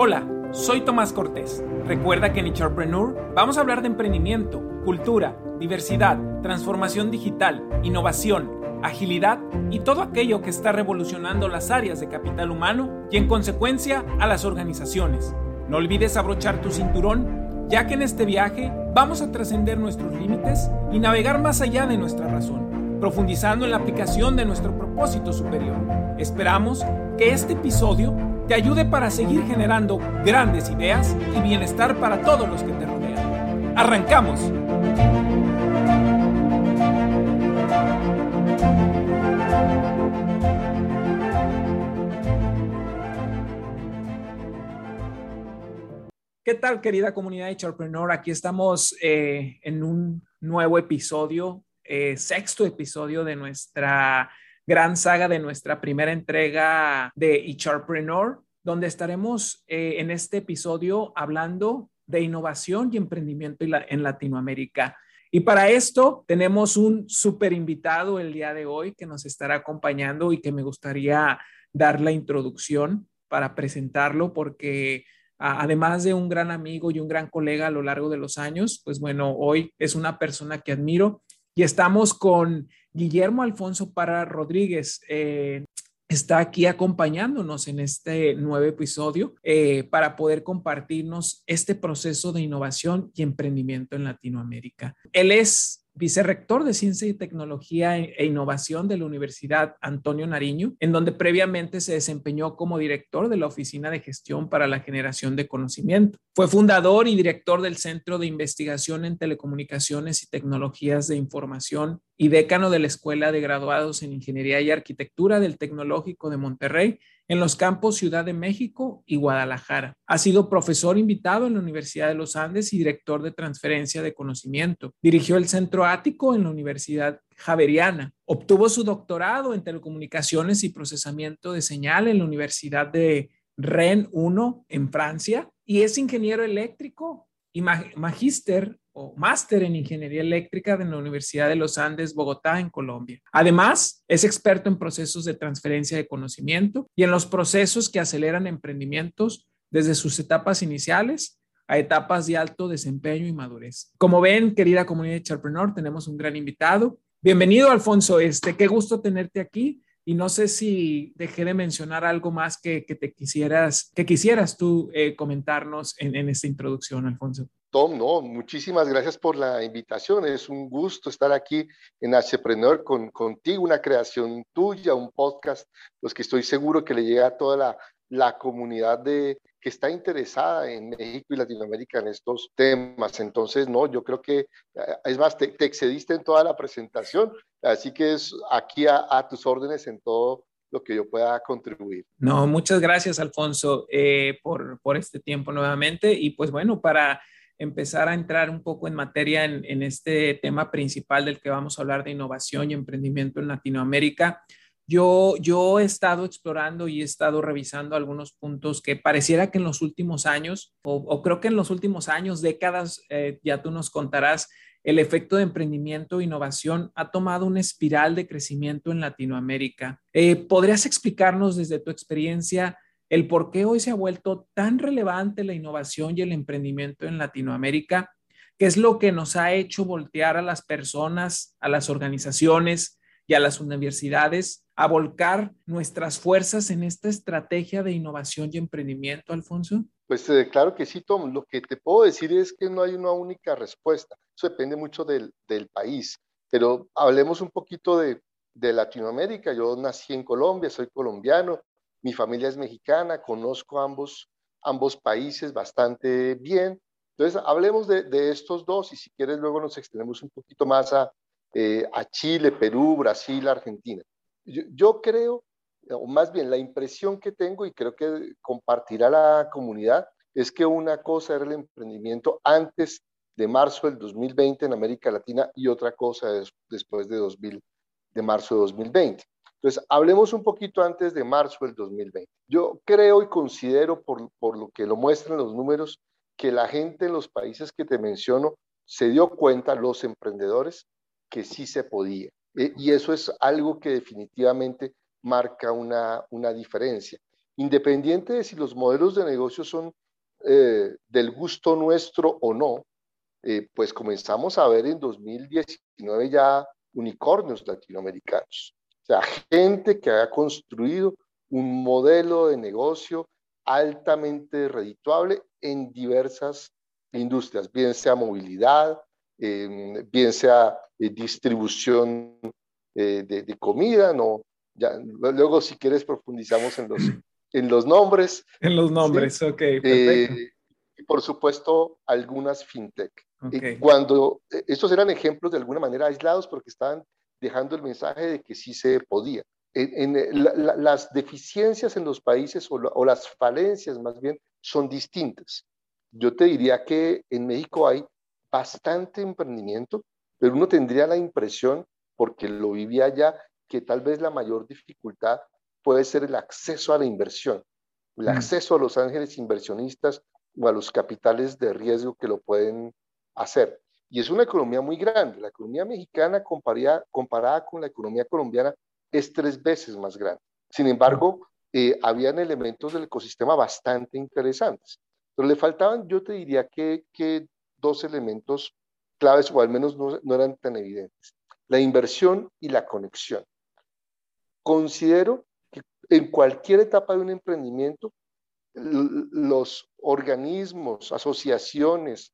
Hola, soy Tomás Cortés. Recuerda que en Icharpreneur vamos a hablar de emprendimiento, cultura, diversidad, transformación digital, innovación, agilidad y todo aquello que está revolucionando las áreas de capital humano y en consecuencia a las organizaciones. No olvides abrochar tu cinturón, ya que en este viaje vamos a trascender nuestros límites y navegar más allá de nuestra razón, profundizando en la aplicación de nuestro propósito superior. Esperamos que este episodio te ayude para seguir generando grandes ideas y bienestar para todos los que te rodean. ¡Arrancamos! ¿Qué tal, querida comunidad de Charpreneur? Aquí estamos eh, en un nuevo episodio, eh, sexto episodio de nuestra gran saga de nuestra primera entrega de Echarpreneur, donde estaremos eh, en este episodio hablando de innovación y emprendimiento en Latinoamérica. Y para esto tenemos un súper invitado el día de hoy que nos estará acompañando y que me gustaría dar la introducción para presentarlo porque además de un gran amigo y un gran colega a lo largo de los años, pues bueno, hoy es una persona que admiro y estamos con Guillermo Alfonso Para Rodríguez. Eh, está aquí acompañándonos en este nuevo episodio eh, para poder compartirnos este proceso de innovación y emprendimiento en Latinoamérica. Él es vicerrector de Ciencia y Tecnología e, e Innovación de la Universidad Antonio Nariño, en donde previamente se desempeñó como director de la Oficina de Gestión para la Generación de Conocimiento. Fue fundador y director del Centro de Investigación en Telecomunicaciones y Tecnologías de Información y decano de la Escuela de Graduados en Ingeniería y Arquitectura del Tecnológico de Monterrey en los campos Ciudad de México y Guadalajara. Ha sido profesor invitado en la Universidad de los Andes y director de transferencia de conocimiento. Dirigió el Centro Ático en la Universidad Javeriana. Obtuvo su doctorado en telecomunicaciones y procesamiento de señal en la Universidad de Rennes 1 en Francia y es ingeniero eléctrico y magíster máster en ingeniería eléctrica de la Universidad de los Andes, Bogotá, en Colombia. Además, es experto en procesos de transferencia de conocimiento y en los procesos que aceleran emprendimientos desde sus etapas iniciales a etapas de alto desempeño y madurez. Como ven, querida comunidad de Charpreneur, tenemos un gran invitado. Bienvenido, Alfonso. Este, qué gusto tenerte aquí. Y no sé si dejé de mencionar algo más que, te quisieras, que quisieras tú eh, comentarnos en, en esta introducción, Alfonso. Tom, no, muchísimas gracias por la invitación. Es un gusto estar aquí en Hpreneur con, contigo, una creación tuya, un podcast, pues que estoy seguro que le llega a toda la, la comunidad de, que está interesada en México y Latinoamérica en estos temas. Entonces, no, yo creo que, eh, es más, te, excediste en toda la presentación, así que es aquí a, tus órdenes en todo lo que yo pueda contribuir. No, muchas gracias, Alfonso, eh, por, por este tiempo nuevamente. Y pues bueno, para empezar a entrar un poco en materia en, este tema principal del que vamos a hablar de innovación y emprendimiento en Latinoamérica. Yo, yo he estado explorando y he estado revisando algunos puntos que pareciera que en los últimos años, o, creo que en los últimos años, décadas, eh, ya tú nos contarás, el efecto de emprendimiento e innovación ha tomado una espiral de crecimiento en Latinoamérica. Eh, ¿Podrías explicarnos desde tu experiencia el por qué hoy se ha vuelto tan relevante la innovación y el emprendimiento en Latinoamérica, qué es lo que nos ha hecho voltear a las personas, a las organizaciones y a las universidades a volcar nuestras fuerzas en esta estrategia de innovación y emprendimiento, Alfonso? Pues eh, claro que sí, Tom. Lo que te puedo decir es que no hay una única respuesta. Eso depende mucho del, país. Pero hablemos un poquito de Latinoamérica. Yo nací en Colombia, soy colombiano, mi familia es mexicana, conozco ambos, ambos países bastante bien. Entonces, hablemos de, estos dos y si quieres luego nos extendemos un poquito más a, eh, Chile, Perú, Brasil, Argentina. Yo, creo, o más bien la impresión que tengo y creo que compartirá la comunidad, es que una cosa era el emprendimiento antes de marzo del 2020 en América Latina y otra cosa es después de, 2000, de marzo de 2020. Entonces, hablemos un poquito antes de marzo del 2020. Yo creo y considero, por, por lo que lo muestran los números, que la gente en los países que te menciono se dio cuenta, los emprendedores, que sí se podía. E, y eso es algo que definitivamente marca una, una diferencia. independiente de si los modelos de negocio son eh, del gusto nuestro o no, eh, pues comenzamos a ver en 2019 ya unicornios latinoamericanos. Sea, gente que ha construido un modelo de negocio altamente redituable en diversas industrias, bien sea movilidad, em, bien sea eh, distribución de, comida, no, ya, luego si quieres profundizamos en los, en los nombres. En los nombres, ok. Eh, y por supuesto, algunas fintech. cuando eh, estos eran ejemplos de alguna manera aislados porque estaban dejando el mensaje de que sí se podía. En, las deficiencias en los países o, o, las falencias más bien son distintas. Yo te diría que en México hay bastante emprendimiento, pero uno tendría la impresión, porque lo vivía allá, que tal vez la mayor dificultad puede ser el acceso a la inversión, el mm. acceso a los ángeles inversionistas o a los capitales de riesgo que lo pueden hacer. Y es una economía muy grande. La economía mexicana comparada, comparada con la economía colombiana es tres veces más grande. Sin embargo, eh, habían elementos del ecosistema bastante interesantes. Pero le faltaban, yo te diría que, que dos elementos claves, o al menos no, no eran tan evidentes. La inversión y la conexión. Considero en cualquier etapa de un emprendimiento, los organismos, asociaciones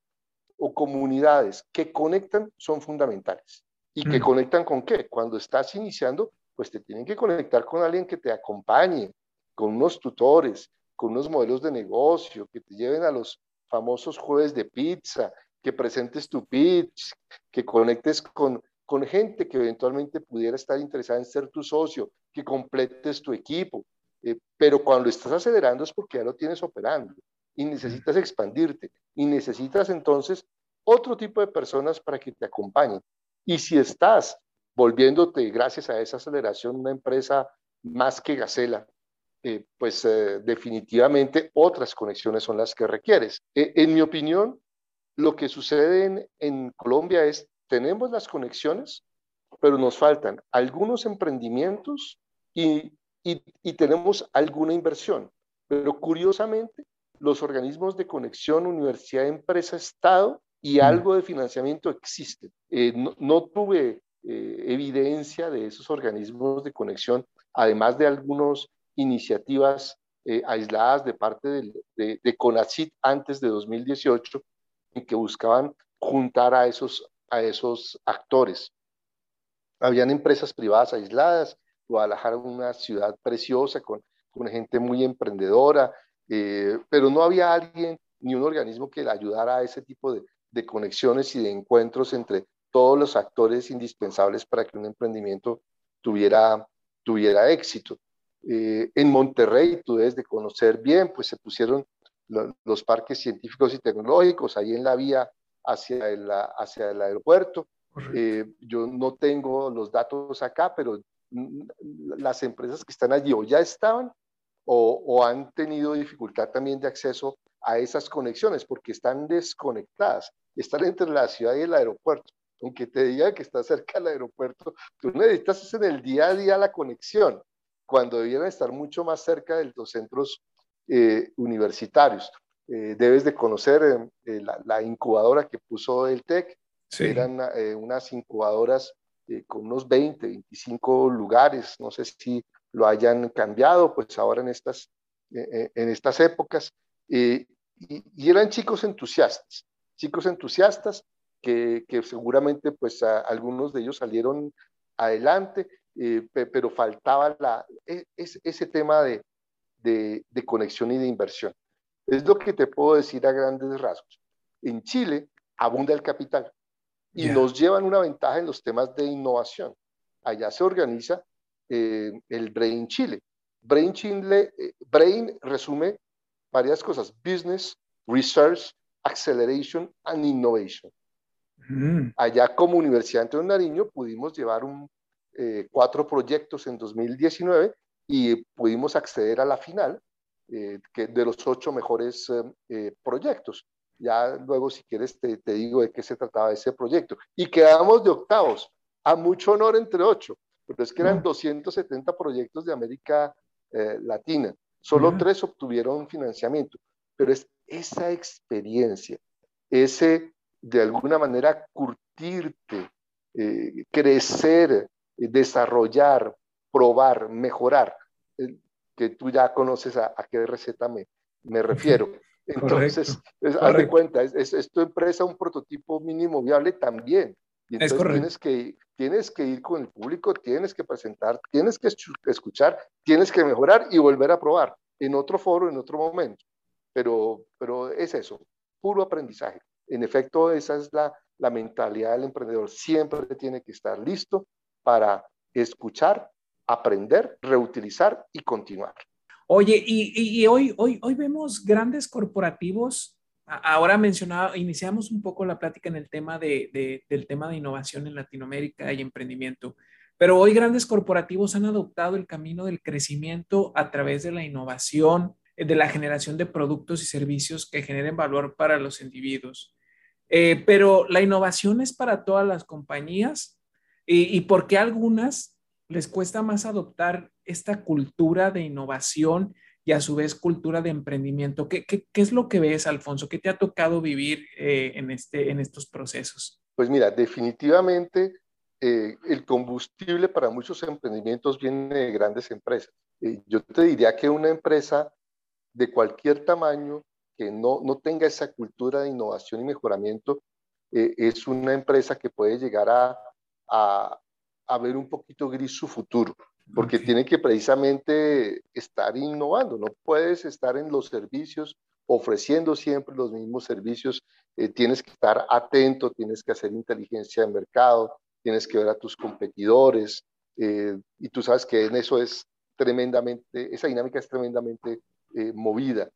o comunidades que conectan son fundamentales. ¿Y que mm. conectan con qué? Cuando estás iniciando, pues te tienen que conectar con alguien que te acompañe, con unos tutores, con unos modelos de negocio, que te lleven a los famosos jueves de pizza, que presentes tu pitch, que conectes con con gente que eventualmente pudiera estar interesada en ser tu socio, que completes tu equipo. Eh, pero cuando estás acelerando es porque ya lo tienes operando y necesitas expandirte y necesitas entonces otro tipo de personas para que te acompañen. Y si estás volviéndote, gracias a esa aceleración, una empresa más que Gacela, eh, pues eh, definitivamente otras conexiones son las que requieres. en mi opinión, lo que sucede en, Colombia es tenemos las conexiones, pero nos faltan algunos emprendimientos y, tenemos alguna inversión. Pero curiosamente, los organismos de conexión, universidad, empresa, Estado y algo de financiamiento existen. Eh, no, tuve eh, evidencia de esos organismos de conexión, además de algunas iniciativas eh, aisladas de parte de, de, de CONACIT antes de 2018, en que buscaban juntar a esos a esos actores. Habían empresas privadas aisladas, Guadalajara una ciudad preciosa con, con gente muy emprendedora, eh, pero no había alguien ni un organismo que ayudara a ese tipo de, de, conexiones y de encuentros entre todos los actores indispensables para que un emprendimiento tuviera, tuviera éxito. Eh, en Monterrey, tú debes de conocer bien, pues se pusieron los parques científicos y tecnológicos ahí en la vía hacia el, hacia el aeropuerto. Eh, yo no tengo los datos acá, pero las empresas que están allí o ya estaban o, o, han tenido dificultad también de acceso a esas conexiones porque están desconectadas, están entre la ciudad y el aeropuerto. Aunque te diga que está cerca del aeropuerto, tú necesitas en el día a día la conexión, cuando debieran estar mucho más cerca de los centros eh, universitarios. Eh, debes de conocer eh, eh, la, incubadora que puso el TEC. Eran unas incubadoras con unos 20, 25 lugares. No sé si lo hayan cambiado, pues ahora en estas, en estas épocas. Y, y, eran chicos entusiastas, chicos entusiastas que, que seguramente pues algunos de ellos salieron adelante, pero faltaba la, e, ese tema de, de, de conexión y de inversión. Es lo que te puedo decir a grandes rasgos. En Chile abunda el capital y nos llevan una ventaja en los temas de innovación. Allá se organiza eh, el Brain Chile. Brain Chile, eh, Brain resume varias cosas, business, research, acceleration and innovation. Mm. Allá como Universidad de Nariño pudimos llevar un, eh, cuatro proyectos en 2019 y pudimos acceder a la final que de los ocho mejores proyectos. Ya luego, si quieres, te, te, digo de qué se trataba ese proyecto. Y quedamos de octavos, a mucho honor entre ocho, pero es que eran 270 proyectos de América Latina. Solo tres obtuvieron financiamiento, pero es esa experiencia, ese de alguna manera curtirte, eh, crecer, eh, desarrollar, probar, mejorar, eh, que tú ya conoces a, qué receta me, me refiero. Entonces, haz de cuenta, es, tu empresa un prototipo mínimo viable también. Y entonces tienes que, tienes que ir con el público, tienes que presentar, tienes que escuchar, tienes que mejorar y volver a probar en otro foro, en otro momento. Pero, pero es eso, puro aprendizaje. En efecto, esa es la, la mentalidad del emprendedor. Siempre tiene que estar listo para escuchar, aprender, reutilizar y continuar. Oye, y, hoy, hoy, hoy vemos grandes corporativos. Ahora mencionaba, iniciamos un poco la plática en el tema de, del tema de innovación en Latinoamérica y emprendimiento, pero hoy grandes corporativos han adoptado el camino del crecimiento a través de la innovación, de la generación de productos y servicios que generen valor para los individuos. Eh, pero la innovación es para todas las compañías y, y por qué algunas les cuesta más adoptar esta cultura de innovación y a su vez cultura de emprendimiento. ¿Qué, es lo que ves, Alfonso? ¿Qué te ha tocado vivir eh, en, este, en estos procesos? Pues mira, definitivamente eh, el combustible para muchos emprendimientos viene de grandes empresas. Eh, yo te diría que una empresa de cualquier tamaño que no, no tenga esa cultura de innovación y mejoramiento es una empresa que puede llegar a, a, a ver un poquito gris su futuro porque tiene que precisamente estar innovando, no puedes estar en los servicios ofreciendo siempre los mismos servicios, eh, tienes que estar atento, tienes que hacer inteligencia de mercado, tienes que ver a tus competidores, eh, y tú sabes que en eso es tremendamente, esa dinámica es tremendamente eh, movida.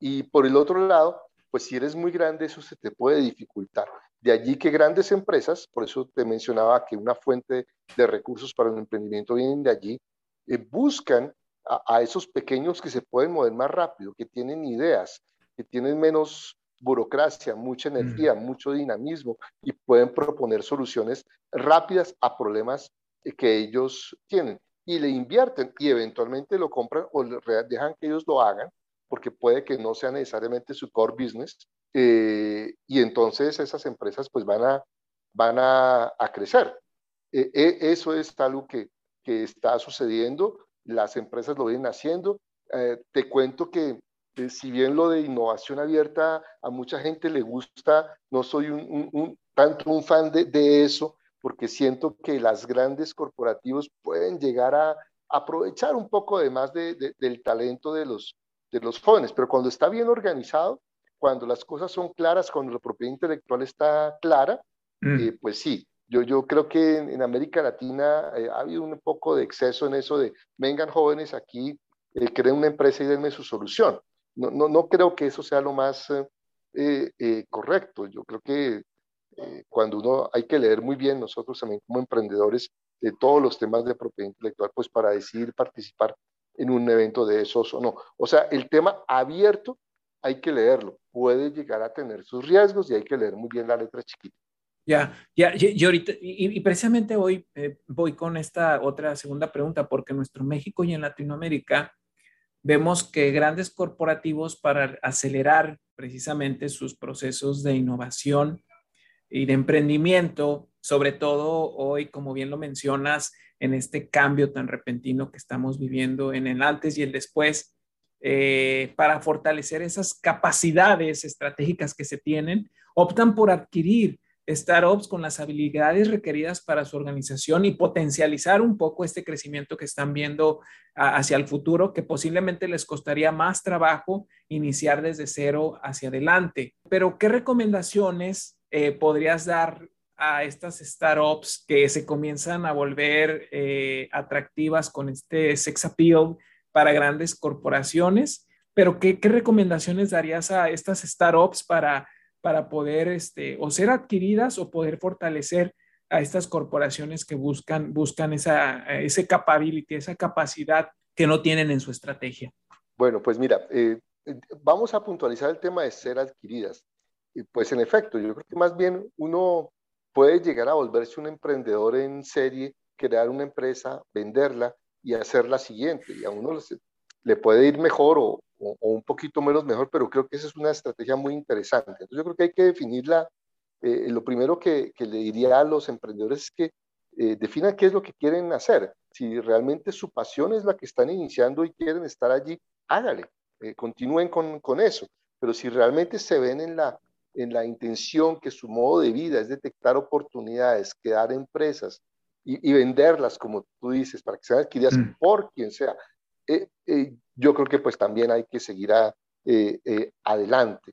Y por el otro lado, pues si eres muy grande, eso se te puede dificultar. De allí que grandes empresas, por eso te mencionaba que una fuente de recursos para el emprendimiento vienen de allí, eh, buscan a, esos pequeños que se pueden mover más rápido, que tienen ideas, que tienen menos burocracia, mucha energía, mucho dinamismo y pueden proponer soluciones rápidas a problemas eh, que ellos tienen y le invierten y eventualmente lo compran o dejan que ellos lo hagan porque puede que no sea necesariamente su core business eh, y entonces esas empresas pues van a, van a, crecer. Eh, eh, eso es algo que, que, está sucediendo, las empresas lo vienen haciendo. te cuento que si bien lo de innovación abierta a mucha gente le gusta, no soy un, tanto un fan de, de, eso, porque siento que las grandes corporativos pueden llegar a aprovechar un poco de más de, del talento de los, de los jóvenes, pero cuando está bien organizado, cuando las cosas son claras, cuando la propiedad intelectual está clara, mm. eh, pues sí, yo, yo creo que en, América Latina eh, ha habido un poco de exceso en eso de vengan jóvenes aquí, eh, creen una empresa y denme su solución. No, no, no creo que eso sea lo más correcto. Yo creo que cuando uno hay que leer muy bien nosotros también como emprendedores de todos los temas de propiedad intelectual, pues para decidir participar en un evento de esos o no. O sea, el tema abierto hay que leerlo. Puede llegar a tener sus riesgos y hay que leer muy bien la letra chiquita. Ya, ya, y ahorita, y, precisamente hoy eh, voy con esta otra segunda pregunta, porque en nuestro México y en Latinoamérica vemos que grandes corporativos para acelerar precisamente sus procesos de innovación y de emprendimiento, sobre todo hoy, como bien lo mencionas, en este cambio tan repentino que estamos viviendo en el antes y el después, eh, para fortalecer esas capacidades estratégicas que se tienen, optan por adquirir startups con las habilidades requeridas para su organización y potencializar un poco este crecimiento que están viendo hacia el futuro, que posiblemente les costaría más trabajo iniciar desde cero hacia adelante. Pero, ¿qué recomendaciones eh, podrías dar a estas startups que se comienzan a volver eh, atractivas con este sex appeal para grandes corporaciones? Pero ¿qué, recomendaciones darías a estas startups para, para poder este, o ser adquiridas o poder fortalecer a estas corporaciones que buscan, buscan esa, ese capability, esa capacidad que no tienen en su estrategia? Bueno, pues mira, eh, vamos a puntualizar el tema de ser adquiridas. Pues en efecto, yo creo que más bien uno puede llegar a volverse un emprendedor en serie, crear una empresa, venderla y hacer la siguiente. Y a uno le puede ir mejor o, un poquito menos mejor, pero creo que esa es una estrategia muy interesante. Entonces yo creo que hay que definirla. Eh, lo primero que, le diría a los emprendedores es que eh, definan qué es lo que quieren hacer. Si realmente su pasión es la que están iniciando y quieren estar allí, hágale, eh, continúen con, con, eso. Pero si realmente se ven en la, en la intención que su modo de vida es detectar oportunidades, crear empresas y, venderlas, como tú dices, para que sean adquiridas mm. por quien sea, eh, eh, yo creo que pues también hay que seguir adelante.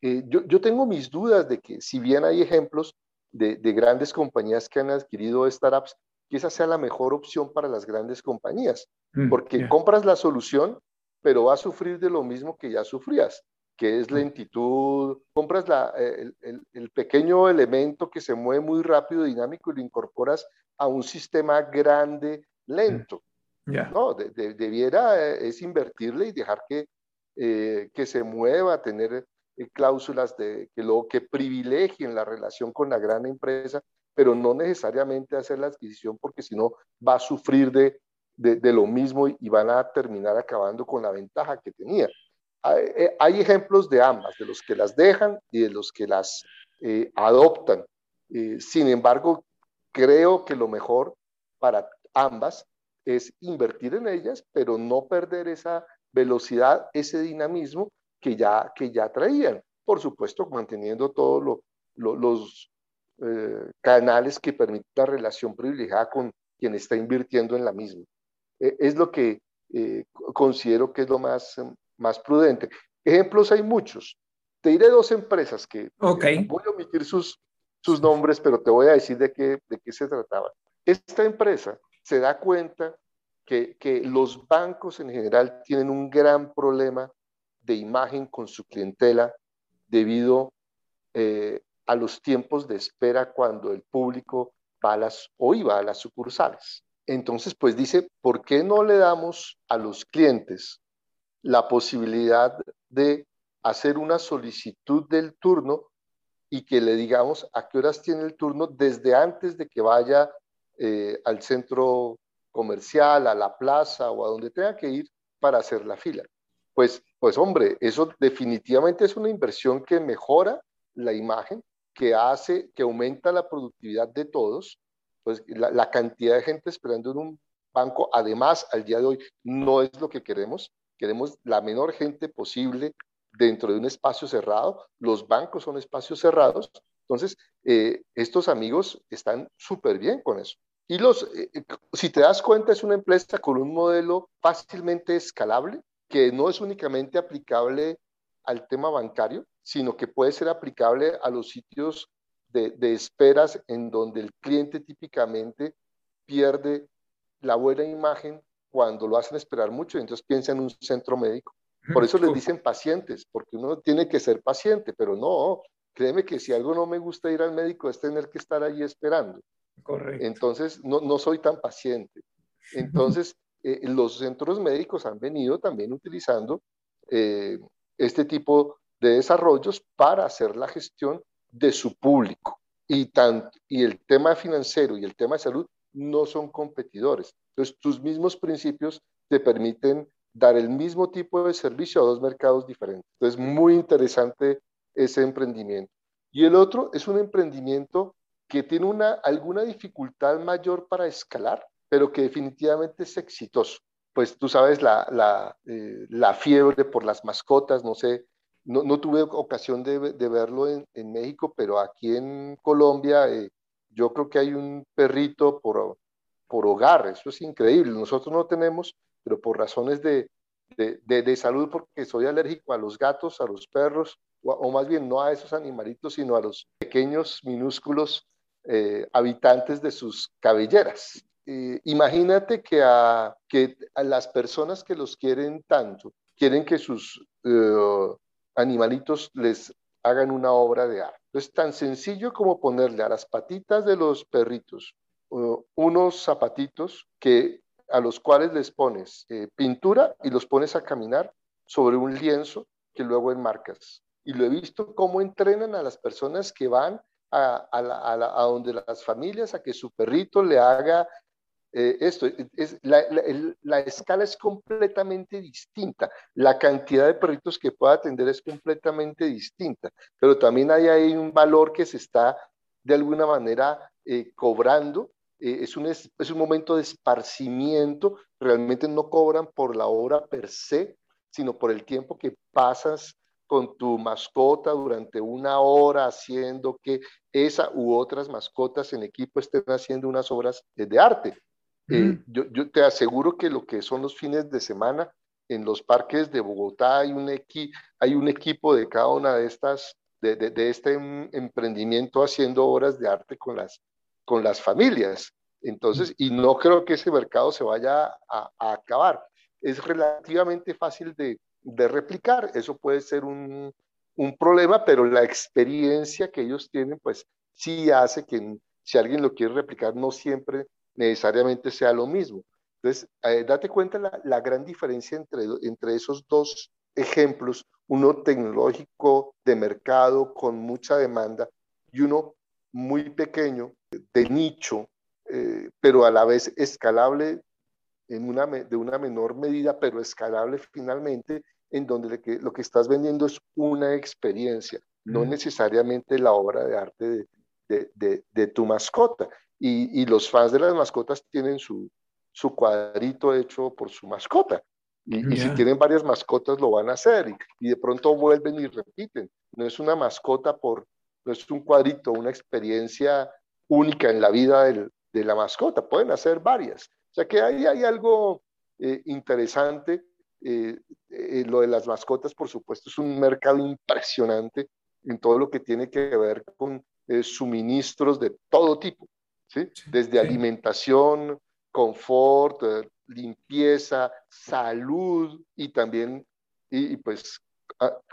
Yo, yo, tengo mis dudas de que si bien hay ejemplos de, de grandes compañías que han adquirido startups, que esa sea la mejor opción para las grandes compañías, mm, porque compras la solución, pero va a sufrir de lo mismo que ya sufrías, que es lentitud. Compras la, eh, el, pequeño elemento que se mueve muy rápido, dinámico, y lo incorporas a un sistema grande, lento. Mm, no, debiera eh, es invertirle y dejar que, eh, que se mueva, tener cláusulas de, que, lo, que privilegien la relación con la gran empresa, pero no necesariamente hacer la adquisición porque si no va a sufrir de, de, lo mismo y, van a terminar acabando con la ventaja que tenía. Hay, eh, ejemplos de ambas, de los que las dejan y de los que las eh, adoptan. Eh, sin embargo, creo que lo mejor para ambas es invertir en ellas, pero no perder esa velocidad, ese dinamismo que ya, que ya traían. Por supuesto, manteniendo todos los canales que permiten la relación privilegiada con quien está invirtiendo en la misma. E, es lo que eh, considero que es lo más, más prudente. Ejemplos hay muchos. Te diré dos empresas que okay. voy a omitir sus, sus nombres, pero te voy a decir de qué, de qué se trataba. Esta empresa se da cuenta que, que los bancos en general tienen un gran problema de imagen con su clientela debido eh, a los tiempos de espera cuando el público va a las, o iba a las sucursales. Entonces, pues dice, ¿por qué no le damos a los clientes la posibilidad de hacer una solicitud del turno y que le digamos a qué horas tiene el turno desde antes de que vaya eh, al centro comercial, a la plaza o a donde tenga que ir para hacer la fila? Pues, pues hombre, eso definitivamente es una inversión que mejora la imagen, que hace, que aumenta la productividad de todos pues la, cantidad de gente esperando en un banco, además, al día de hoy, no es lo que queremos. Queremos la menor gente posible dentro de un espacio cerrado. Los bancos son espacios cerrados. Entonces, eh, estos amigos están súper bien con eso. Y los, eh, eh, si te das cuenta, es una empresa con un modelo fácilmente escalable, que no es únicamente aplicable al tema bancario, sino que puede ser aplicable a los sitios de, esperas en donde el cliente típicamente pierde la buena imagen cuando lo hacen esperar mucho, y entonces piensa en un centro médico. Por eso les dicen pacientes, porque uno tiene que ser paciente, pero no, créeme que si algo no me gusta ir al médico es tener que estar ahí esperando. Correcto. Entonces, no, no soy tan paciente. Entonces, eh, los centros médicos han venido también utilizando eh, este tipo de desarrollos para hacer la gestión de su público. Y, tanto, y el tema financiero y el tema de salud no son competidores. Entonces, tus mismos principios te permiten dar el mismo tipo de servicio a dos mercados diferentes. Entonces, muy interesante ese emprendimiento. Y el otro es un emprendimiento que tiene una, alguna dificultad mayor para escalar, pero que definitivamente es exitoso. Pues tú sabes la, la, eh, la fiebre por las mascotas, no sé no, no tuve ocasión de, verlo en, en, México, pero aquí en Colombia eh, yo creo que hay un perrito por, por hogar, eso es increíble. Nosotros no tenemos, pero por razones de, de, de, salud, porque soy alérgico a los gatos, a los perros, o, más bien no a esos animalitos, sino a los pequeños, minúsculos eh, habitantes de sus cabelleras. Eh, imagínate que a, que a las personas que los quieren tanto, quieren que sus animalitos les hagan una obra de arte. Es tan sencillo como ponerle a las patitas de los perritos unos zapatitos que, a los cuales les pones eh, pintura y los pones a caminar sobre un lienzo que luego enmarcas. Y lo he visto cómo entrenan a las personas que van a, a, donde las familias a que su perrito le haga eh, esto, es, la, escala es completamente distinta, la cantidad de perritos que pueda atender es completamente distinta, pero también hay ahí un valor que se está de alguna manera eh, cobrando, eh, es, un, es un momento de esparcimiento, realmente no cobran por la hora per se, sino por el tiempo que pasas con tu mascota durante una hora haciendo que esa u otras mascotas en equipo estén haciendo unas obras de arte. Eh, yo, te aseguro que lo que son los fines de semana en los parques de Bogotá hay un, hay un equipo de cada una de estas, de, de, este em, emprendimiento haciendo obras de arte con las, con las familias. Entonces, y no creo que ese mercado se vaya a, a acabar. Es relativamente fácil de, de, replicar. Eso puede ser un, un problema, pero la experiencia que ellos tienen, pues sí hace que si alguien lo quiere replicar, no siempre necesariamente sea lo mismo. Entonces, eh, date cuenta la, la, gran diferencia entre, entre esos dos ejemplos, uno tecnológico de mercado con mucha demanda y uno muy pequeño, de nicho, eh, pero a la vez escalable en una, de una menor medida, pero escalable finalmente, en donde lo que, lo que estás vendiendo es una experiencia, no necesariamente la obra de arte de, de, de, de tu mascota. Y, los fans de las mascotas tienen su, su cuadrito hecho por su mascota. Y, si tienen varias mascotas lo van a hacer y, de pronto vuelven y repiten. No es una mascota por, no es un cuadrito, una experiencia única en la vida de la mascota. Pueden hacer varias. O sea que ahí hay algo eh, interesante. Eh, eh, lo de las mascotas, por supuesto, es un mercado impresionante en todo lo que tiene que ver con suministros de todo tipo. Desde alimentación, confort, eh, limpieza, salud y también, y, pues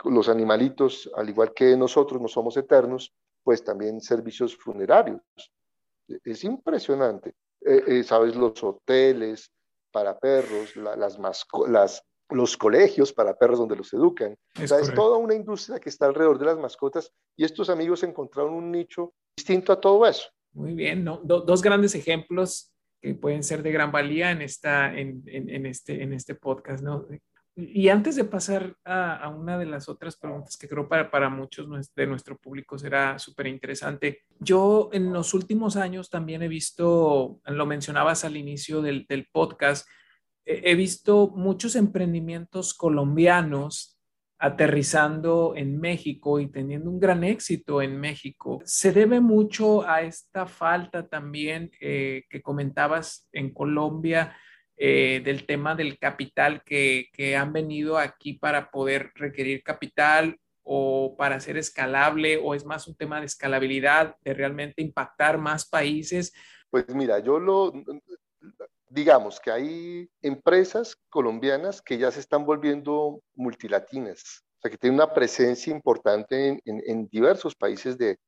los animalitos, al igual que nosotros no somos eternos, pues también servicios funerarios. Es impresionante. Eh, eh, Sabes, los hoteles para perros, las, las los colegios para perros donde los educan. Es, es toda una industria que está alrededor de las mascotas y estos amigos encontraron un nicho distinto a todo eso. Muy bien, ¿no? dos grandes ejemplos que pueden ser de gran valía en, esta, en, en, este, en este podcast, ¿no? Y antes de pasar a, a, una de las otras preguntas que creo para, para muchos de nuestro público será súper interesante, yo en los últimos años también he visto, lo mencionabas al inicio del, del podcast, he visto muchos emprendimientos colombianos aterrizando en México y teniendo un gran éxito en México. Se debe mucho a esta falta también eh, que comentabas en Colombia eh, del tema del capital que, que, han venido aquí para poder requerir capital o para ser escalable o es más un tema de escalabilidad, de realmente impactar más países. Pues mira, yo lo, digamos que hay empresas colombianas que ya se están volviendo multilatinas, o sea, que tienen una presencia importante en, diversos países de,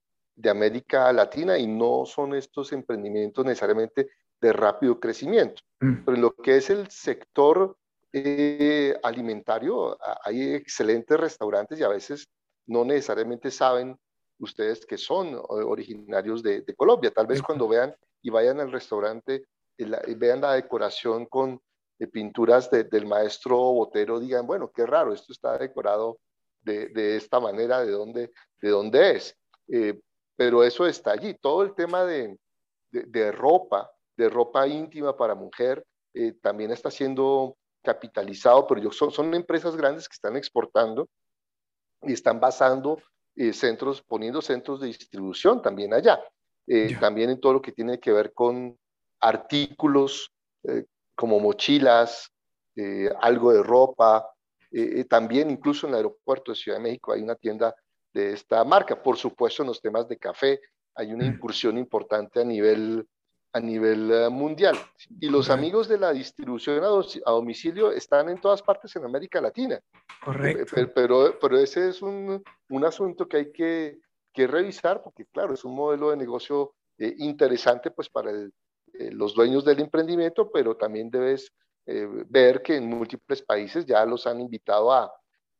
América Latina y no son estos emprendimientos necesariamente de rápido crecimiento. Mm. Pero en lo que es el sector eh, alimentario, hay excelentes restaurantes y a veces no necesariamente saben ustedes que son originarios de, de Colombia. Tal vez cuando vean y vayan al restaurante vean la decoración con eh, pinturas del maestro Botero, digan, bueno, qué raro, esto está decorado de, de esta manera, ¿de dónde, de dónde es? Eh, pero eso está allí. Todo el tema de, de, ropa, de ropa íntima para mujer, eh, también está siendo capitalizado, pero son, son empresas grandes que están exportando y están basando centros, poniendo centros de distribución también allá. También en todo lo que tiene que ver con artículos eh, como mochilas, eh, algo de ropa. Eh, también incluso en el aeropuerto de Ciudad de México hay una tienda de esta marca. Por supuesto, en los temas de café hay una mm. incursión importante a nivel, a nivel mundial. Y los amigos de la distribución a, domicilio están en todas partes en América Latina. Correcto. Pero, pero, ese es un, un, asunto que hay que, que, revisar porque, claro, es un modelo de negocio interesante pues para el, eh, los dueños del emprendimiento, pero también debes eh, ver que en múltiples países ya los han invitado a,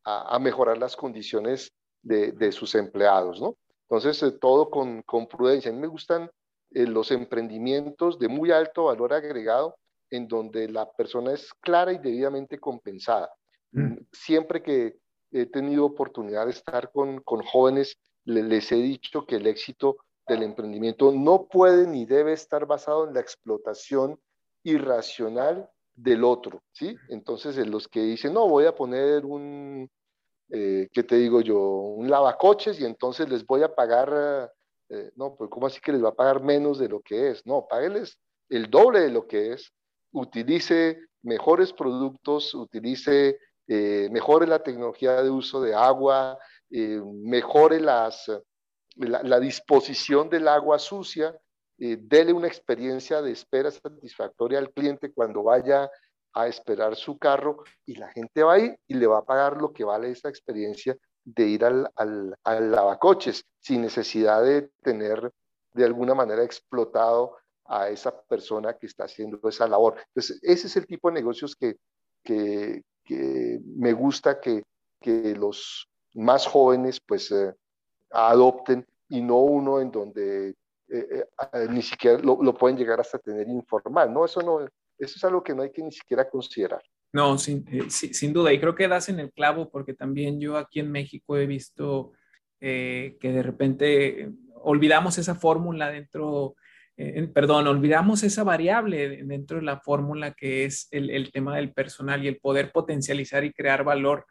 a, mejorar las condiciones de, de, sus empleados, ¿no? Entonces, eh, todo con, con, prudencia. A mí me gustan los emprendimientos de muy alto valor agregado en donde la persona es clara y debidamente compensada. Mm. Siempre que he tenido oportunidad de estar con, con jóvenes, les he dicho que el éxito del emprendimiento no puede ni debe estar basado en la explotación irracional del otro, ¿sí? Entonces, en los que dicen, no, voy a poner un, eh, ¿qué te digo yo? Un lavacoches y entonces les voy a pagar, eh, no, pues ¿cómo así que les va a pagar menos de lo que es? No, págueles el doble de lo que es, utilice mejores productos, utilice, eh, mejore la tecnología de uso de agua, eh, mejore las, la, disposición del agua sucia, eh, dele una experiencia de espera satisfactoria al cliente cuando vaya a esperar su carro y la gente va a ir y le va a pagar lo que vale esa experiencia de ir al, al, lavacoches sin necesidad de tener de alguna manera explotado a esa persona que está haciendo esa labor. Entonces, ese es el tipo de negocios que, que, que me gusta que, que, los más jóvenes pues eh, adopten y no uno en donde eh, eh, ni siquiera lo, lo, pueden llegar hasta tener informal, ¿no? Eso no, eso es algo que no hay que ni siquiera considerar. No, sin, sin duda, y creo que das en el clavo porque también yo aquí en México he visto que de repente olvidamos esa fórmula dentro eh, perdón, olvidamos esa variable dentro de la fórmula que es el, tema del personal y el poder potencializar y crear valor,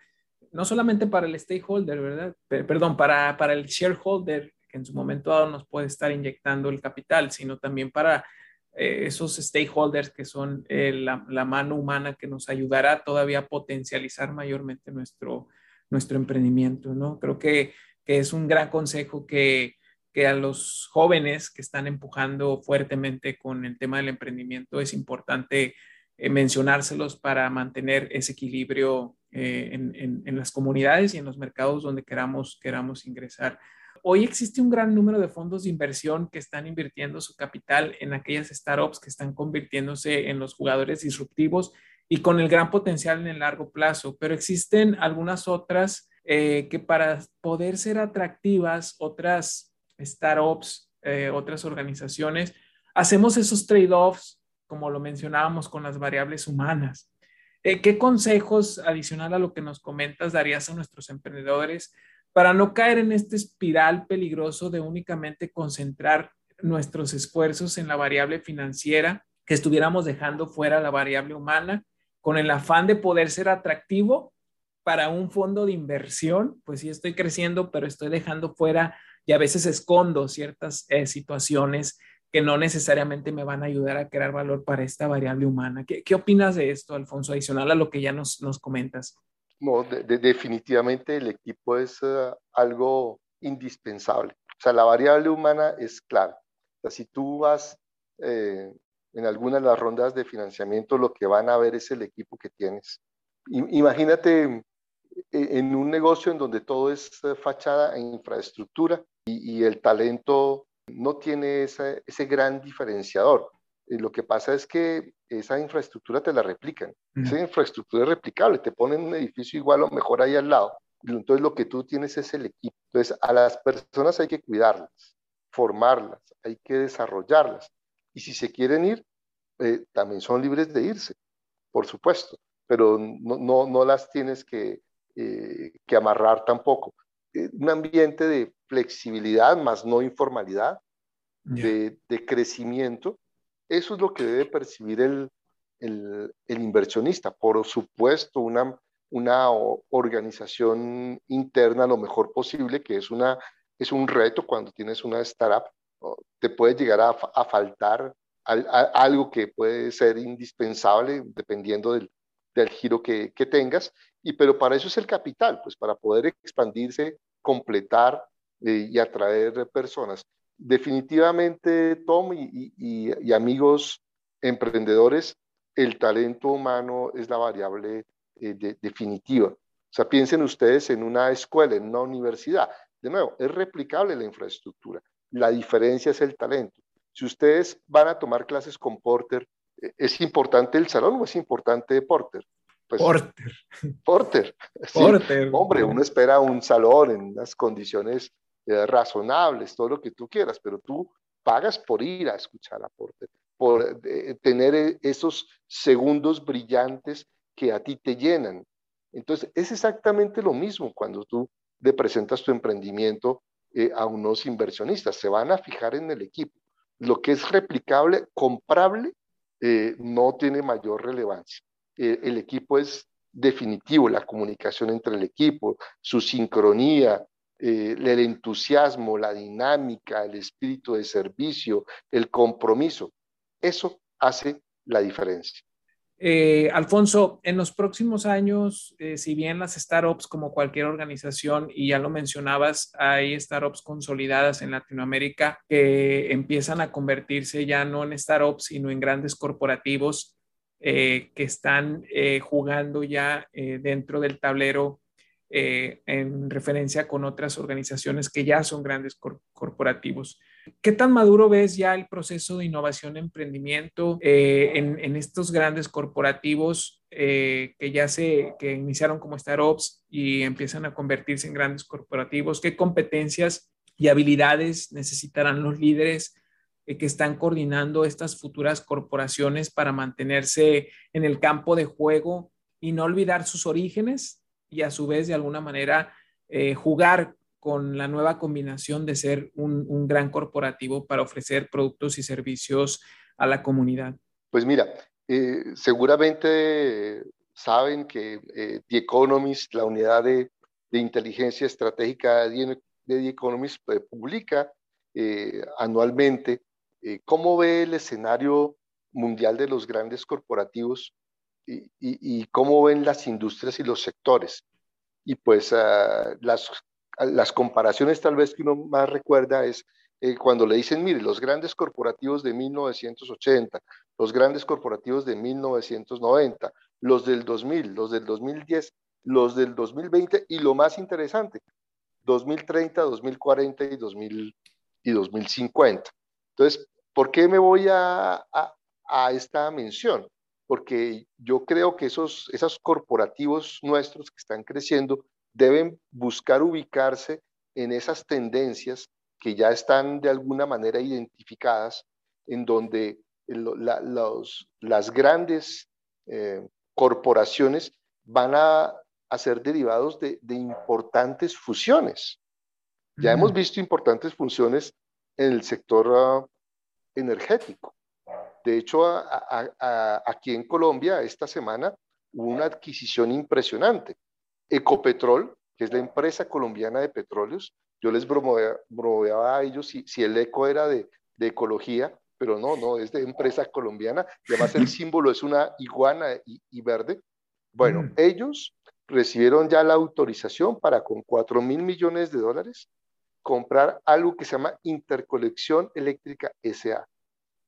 no solamente para el stakeholder, ¿verdad? perdón, para, para el shareholder, que en su momento dado nos puede estar inyectando el capital, sino también para eh, esos stakeholders que son eh, la, mano humana que nos ayudará todavía a potencializar mayormente nuestro, nuestro emprendimiento, ¿no? Creo que, que es un gran consejo que que a los jóvenes que están empujando fuertemente con el tema del emprendimiento es importante eh, mencionárselos para mantener ese equilibrio eh, en, las comunidades y en los mercados donde queramos, queramos ingresar. Hoy existe un gran número de fondos de inversión que están invirtiendo su capital en aquellas startups que están convirtiéndose en los jugadores disruptivos y con el gran potencial en el largo plazo, pero existen algunas otras eh, que para poder ser atractivas, otras startups, eh, otras organizaciones, hacemos esos trade-offs, como lo mencionábamos, con las variables humanas. Eh, ¿Qué consejos, adicional a lo que nos comentas, darías a nuestros emprendedores para no caer en este espiral peligroso de únicamente concentrar nuestros esfuerzos en la variable financiera, que estuviéramos dejando fuera la variable humana, con el afán de poder ser atractivo para un fondo de inversión? Pues sí, estoy creciendo, pero estoy dejando fuera y a veces escondo ciertas eh, situaciones que no necesariamente me van a ayudar a crear valor para esta variable humana. ¿Qué, qué opinas de esto, Alfonso, adicional a lo que ya nos, nos comentas? No, definitivamente el equipo es eh, algo indispensable. O sea, la variable humana es clave. O sea, si tú vas eh, en alguna de las rondas de financiamiento, lo que van a ver es el equipo que tienes. imagínate en un negocio en donde todo es fachada e infraestructura, y, el talento no tiene ese, ese gran diferenciador. Y lo que pasa es que esa infraestructura te la replican. Esa infraestructura es replicable, te ponen un edificio igual o mejor ahí al lado. Entonces lo que tú tienes es el equipo. Entonces a las personas hay que cuidarlas, formarlas, hay que desarrollarlas. Y si se quieren ir, eh, también son libres de irse, por supuesto, pero no, no, no las tienes que, eh, que amarrar tampoco. Eh, un ambiente de flexibilidad más no informalidad, de, crecimiento. Eso es lo que debe percibir el, el, inversionista. Por supuesto, una, una organización interna lo mejor posible, que es, una, es un reto cuando tienes una startup. Te puede llegar a, a faltar algo que puede ser indispensable dependiendo del, del giro que, tengas, y pero para eso es el capital, pues para poder expandirse, completar eh, y atraer personas. Definitivamente, Tom y, y, amigos emprendedores, el talento humano es la variable eh, definitiva. O sea, piensen ustedes en una escuela, en una universidad. De nuevo, es replicable la infraestructura. La diferencia es el talento. Si ustedes van a tomar clases con Porter, ¿Es importante el salón o es importante Porter? Pues, Porter. Porter. Porter. Hombre, uno espera un salón en unas condiciones eh, razonables, todo lo que tú quieras, pero tú pagas por ir a escuchar aporte, por eh, tener eh, esos segundos brillantes que a ti te llenan. Entonces, es exactamente lo mismo cuando tú le presentas tu emprendimiento eh, a unos inversionistas. Se van a fijar en el equipo. Lo que es replicable, comprable, no tiene mayor relevancia. el equipo es definitivo, la comunicación entre el equipo, su sincronía, eh, el entusiasmo, la dinámica, el espíritu de servicio, el compromiso. Eso hace la diferencia. Eh, Alfonso, en los próximos años, eh, si bien las startups, como cualquier organización, y ya lo mencionabas, hay startups consolidadas en Latinoamérica que empiezan a convertirse ya no en startups, sino en grandes corporativos que están jugando ya dentro del tablero eh, en referencia con otras organizaciones que ya son grandes corporativos. ¿Qué tan maduro ves ya el proceso de innovación, emprendimiento eh, en, estos grandes corporativos eh, que ya se que iniciaron como startups y empiezan a convertirse en grandes corporativos? ¿Qué competencias y habilidades necesitarán los líderes que están coordinando estas futuras corporaciones para mantenerse en el campo de juego y no olvidar sus orígenes y a su vez de alguna manera eh, jugar con la nueva combinación de ser un, gran corporativo para ofrecer productos y servicios a la comunidad? Pues mira, eh, seguramente saben que eh, The Economist, la unidad de, inteligencia estratégica de, The Economist, publica anualmente cómo ve el escenario mundial de los grandes corporativos y, cómo ven las industrias y los sectores. Y pues ah, las, las comparaciones tal vez que uno más recuerda es eh, cuando le dicen, mire, los grandes corporativos de 1980, los grandes corporativos de 1990, los del 2000, los del 2010, los del 2020 y lo más interesante, 2030, 2040 y, 2000, y 2050. Entonces, ¿por qué me voy a, a, a esta mención? porque yo creo que esos, esos corporativos nuestros que están creciendo deben buscar ubicarse en esas tendencias que ya están de alguna manera identificadas, en donde los, las grandes eh, corporaciones van a, a ser derivados de, de, importantes fusiones. Ya hemos visto importantes funciones en el sector uh, energético. De hecho, aquí en Colombia, esta semana, hubo una adquisición impresionante. Ecopetrol, que es la empresa colombiana de petróleos, yo les bromeaba a ellos si, si el eco era de, ecología, pero no, no, es de empresa colombiana. además, el símbolo es una iguana y, verde. Bueno, mm. ellos recibieron ya la autorización para con 4 mil millones de dólares comprar algo que se llama Intercolección Eléctrica SA.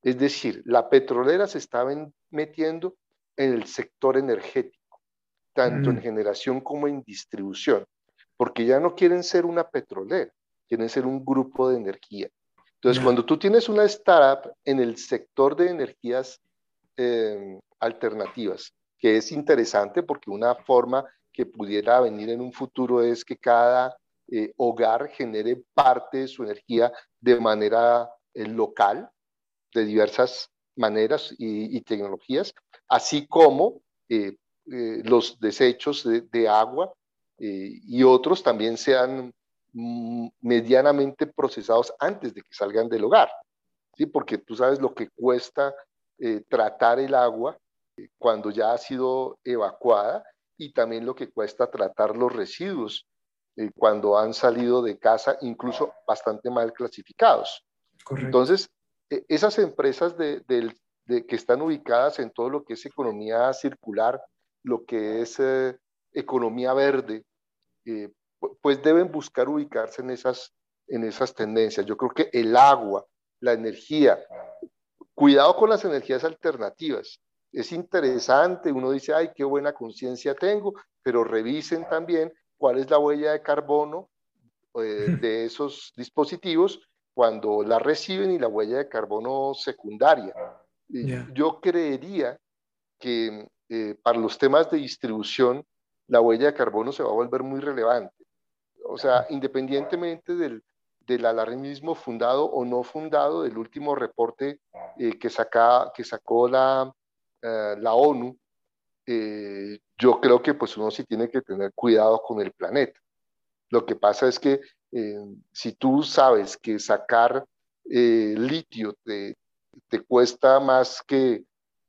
Es decir, la petrolera se está metiendo en el sector energético, tanto en mm. generación como en distribución, porque ya no quieren ser una petrolera, quieren ser un grupo de energía. Entonces, cuando tú tienes una startup en el sector de energías em, alternativas, que es interesante porque una forma que pudiera venir en un futuro es que cada eh, hogar genere parte de su energía de manera eh, local, de diversas maneras y, tecnologías, así como eh, eh, los desechos de, agua eh, y otros también sean mm, medianamente procesados antes de que salgan del hogar, ¿sí? porque tú sabes lo que cuesta tratar el agua cuando ya ha sido evacuada y también lo que cuesta tratar los residuos cuando han salido de casa, incluso bastante mal clasificados. Entonces, e, esas empresas de, que están ubicadas en todo lo que es economía circular, lo que es eh, economía verde, eh, pues deben buscar ubicarse en esas, en esas tendencias. Yo creo que el agua, la energía, cuidado con las energías alternativas. Es interesante, uno dice, ay, qué buena conciencia tengo, pero revisen también cuál es la huella de carbono eh, de esos dispositivos cuando la reciben y la huella de carbono secundaria. Yo creería que eh, para los temas de distribución, la huella de carbono se va a volver muy relevante. O sea, independientemente del, del alarmismo fundado o no fundado del último reporte eh, que, saca, que sacó la, eh, la ONU, eh, yo creo que pues uno sí tiene que tener cuidado con el planeta. Lo que pasa es que si tú sabes que sacar litio te, te, cuesta más que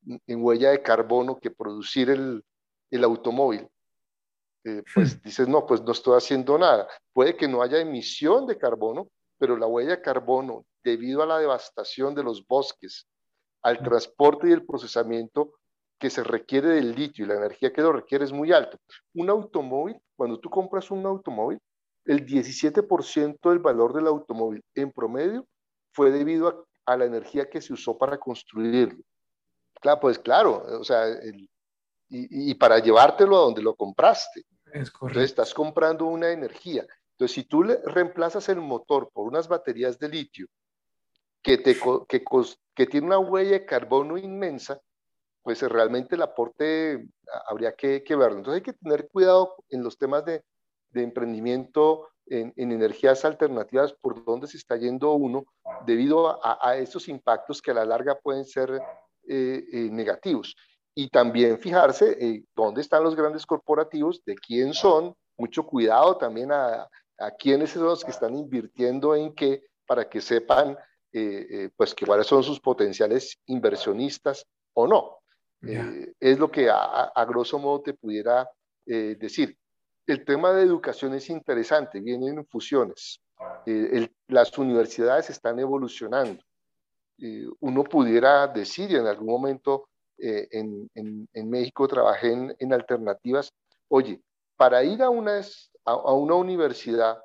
en huella de carbono que producir el, el automóvil, eh, pues hmm. dices, no, pues no estoy haciendo nada. Puede que no haya emisión de carbono, pero la huella de carbono, debido a la devastación de los bosques, al hmm. transporte y el procesamiento que se requiere del litio y la energía que lo requiere es muy alto. Un automóvil, cuando tú compras un automóvil, el 17% del valor del automóvil en promedio fue debido a, la energía que se usó para construirlo. Claro, pues claro, o sea, y, y, para llevártelo a donde lo compraste. Entonces estás comprando una energía. Entonces, si tú le reemplazas el motor por unas baterías de litio que, te, que, que tiene una huella de carbono inmensa, pues realmente el aporte habría que, que verlo. Entonces hay que tener cuidado en los temas de, de emprendimiento en, en, energías alternativas por dónde se está yendo uno debido a, a esos impactos que a la larga pueden ser eh, eh, negativos y también fijarse eh, dónde están los grandes corporativos, de quién son, mucho cuidado también a, a quiénes son los que están invirtiendo en qué, para que sepan pues que cuáles son sus potenciales inversionistas o no. es lo que a, a, grosso modo te pudiera decir. El tema de educación es interesante, vienen fusiones. El, las universidades están evolucionando. Uno pudiera decir y en algún momento eh, en, México trabajé en, alternativas. Oye, para ir a una, a, una universidad,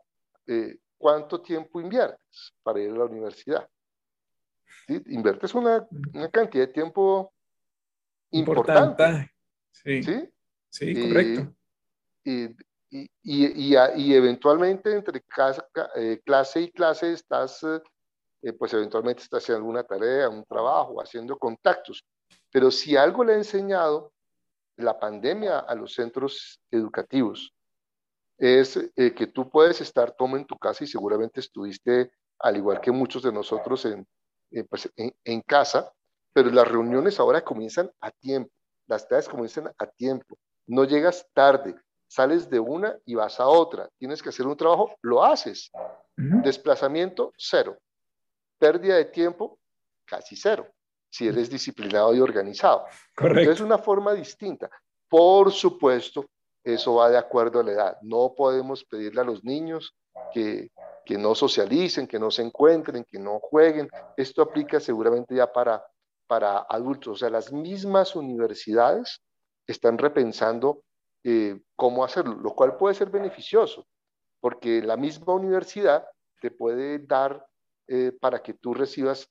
eh, ¿cuánto tiempo inviertes para ir a la universidad? ¿Sí? Inviertes una, cantidad de tiempo importante. Sí, sí, correcto. Y, y, y, y, eventualmente entre eh, clase y clase estás, pues eventualmente estás haciendo alguna tarea, un trabajo, haciendo contactos. Pero si algo le ha enseñado la pandemia a los centros educativos, es eh, que tú puedes estar todo en tu casa y seguramente estuviste, al igual que muchos de nosotros, en, eh, pues, en, casa, pero las reuniones ahora comienzan a tiempo, las tareas comienzan a tiempo, no llegas tarde, sales de una y vas a otra, tienes que hacer un trabajo, lo haces. Desplazamiento, cero. Pérdida de tiempo, casi cero si eres disciplinado y organizado. Correcto. Es una forma distinta. Por supuesto, eso va de acuerdo a la edad. No podemos pedirle a los niños que, que no socialicen, que no se encuentren, que no jueguen. Esto aplica seguramente ya para, para adultos. O sea, las mismas universidades están repensando eh, cómo hacerlo, lo cual puede ser beneficioso, porque la misma universidad te puede dar eh, para que tú recibas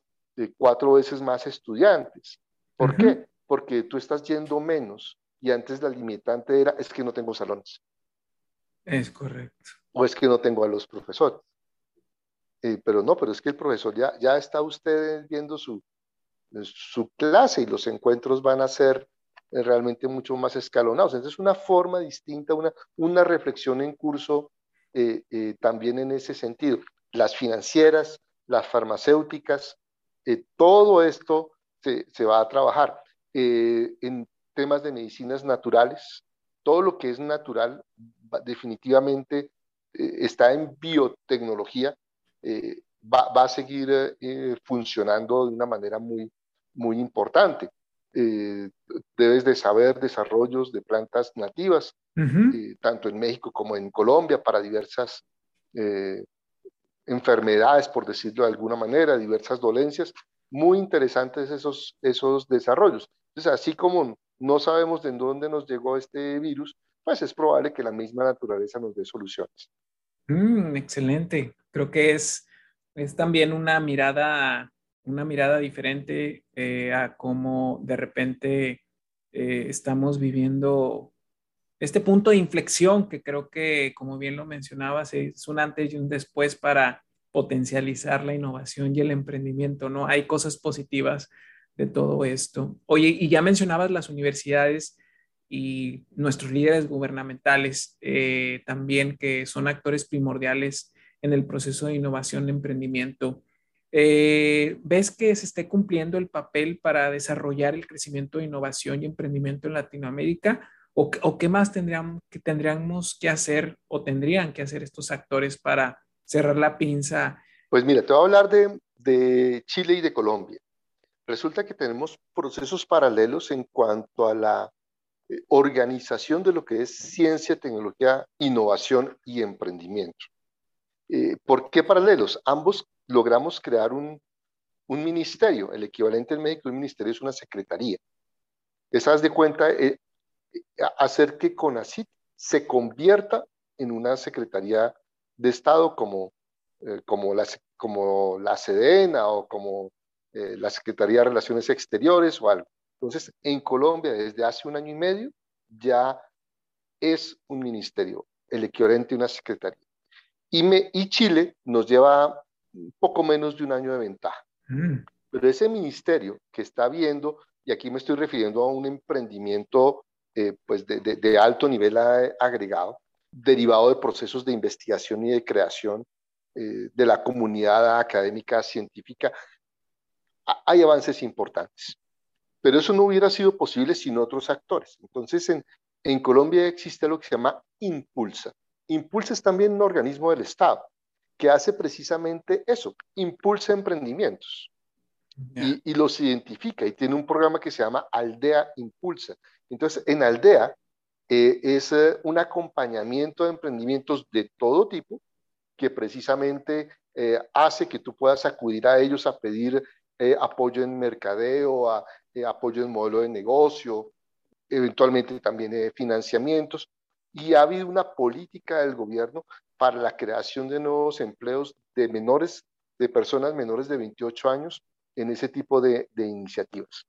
cuatro veces más estudiantes. ¿Por qué? Porque tú estás yendo menos y antes la limitante era, es que no tengo salones. Es correcto. O es que no tengo a los profesores. Eh, pero no, pero es que el profesor ya, ya está usted viendo su, su clase y los encuentros van a ser eh, realmente mucho más escalonados. Entonces, una forma distinta, una, una reflexión en curso eh, también en ese sentido. Las financieras, las farmacéuticas, eh, todo esto se, se, va a trabajar eh, en temas de medicinas naturales. Todo lo que es natural definitivamente eh, está en biotecnología, va, va, a seguir funcionando de una manera muy, muy importante. debes de saber desarrollos de plantas nativas, tanto en México como en Colombia, para diversas enfermedades, por decirlo de alguna manera, diversas dolencias. Muy interesantes esos, esos desarrollos. Entonces, así como no sabemos de dónde nos llegó este virus, pues es probable que la misma naturaleza nos dé soluciones. Mm, excelente. Creo que es, es también una mirada, una mirada diferente eh, a cómo de repente eh, estamos viviendo este punto de inflexión que creo que, como bien lo mencionabas, es un antes y un después para potencializar la innovación y el emprendimiento, ¿no? Hay cosas positivas de todo esto. Oye, y ya mencionabas las universidades y nuestros líderes gubernamentales eh, también, que son actores primordiales en el proceso de innovación y emprendimiento. Eh, ¿Ves que se esté cumpliendo el papel para desarrollar el crecimiento de innovación y emprendimiento en Latinoamérica? ¿O, qué más tendríamos que, tendríamos que hacer o tendrían que hacer estos actores para cerrar la pinza? Pues mira, te voy a hablar de, de Chile y de Colombia. Resulta que tenemos procesos paralelos en cuanto a la eh, organización de lo que es ciencia, tecnología, innovación y emprendimiento. Eh, ¿Por qué paralelos? Ambos logramos crear un, ministerio, el equivalente en México de un ministerio es una secretaría. Esas de cuenta, eh, hacer que CONACIT se convierta en una secretaría de Estado como, como, la, como la SEDENA o como la Secretaría de Relaciones Exteriores o algo. Entonces, en Colombia, desde hace un año y medio, ya es un ministerio, el equivalente a una secretaría. Y, me, y Chile nos lleva poco menos de un año de ventaja. Mm. Pero ese ministerio que está viendo, y aquí me estoy refiriendo a un emprendimiento eh, pues de, de, alto nivel agregado, derivado de procesos de investigación y de creación eh, de la comunidad académica científica, hay avances importantes. Pero eso no hubiera sido posible sin otros actores. Entonces, en, en Colombia existe lo que se llama Impulsa. Impulsa es también un organismo del Estado que hace precisamente eso, impulsa emprendimientos y, los identifica y tiene un programa que se llama Aldea Impulsa. Entonces, en Aldea eh, es eh, un acompañamiento de emprendimientos de todo tipo que precisamente eh, hace que tú puedas acudir a ellos a pedir apoyo en mercadeo, a, apoyo en modelo de negocio, eventualmente también financiamientos. Y ha habido una política del gobierno para la creación de nuevos empleos de menores, de personas menores de 28 años en ese tipo de, iniciativas.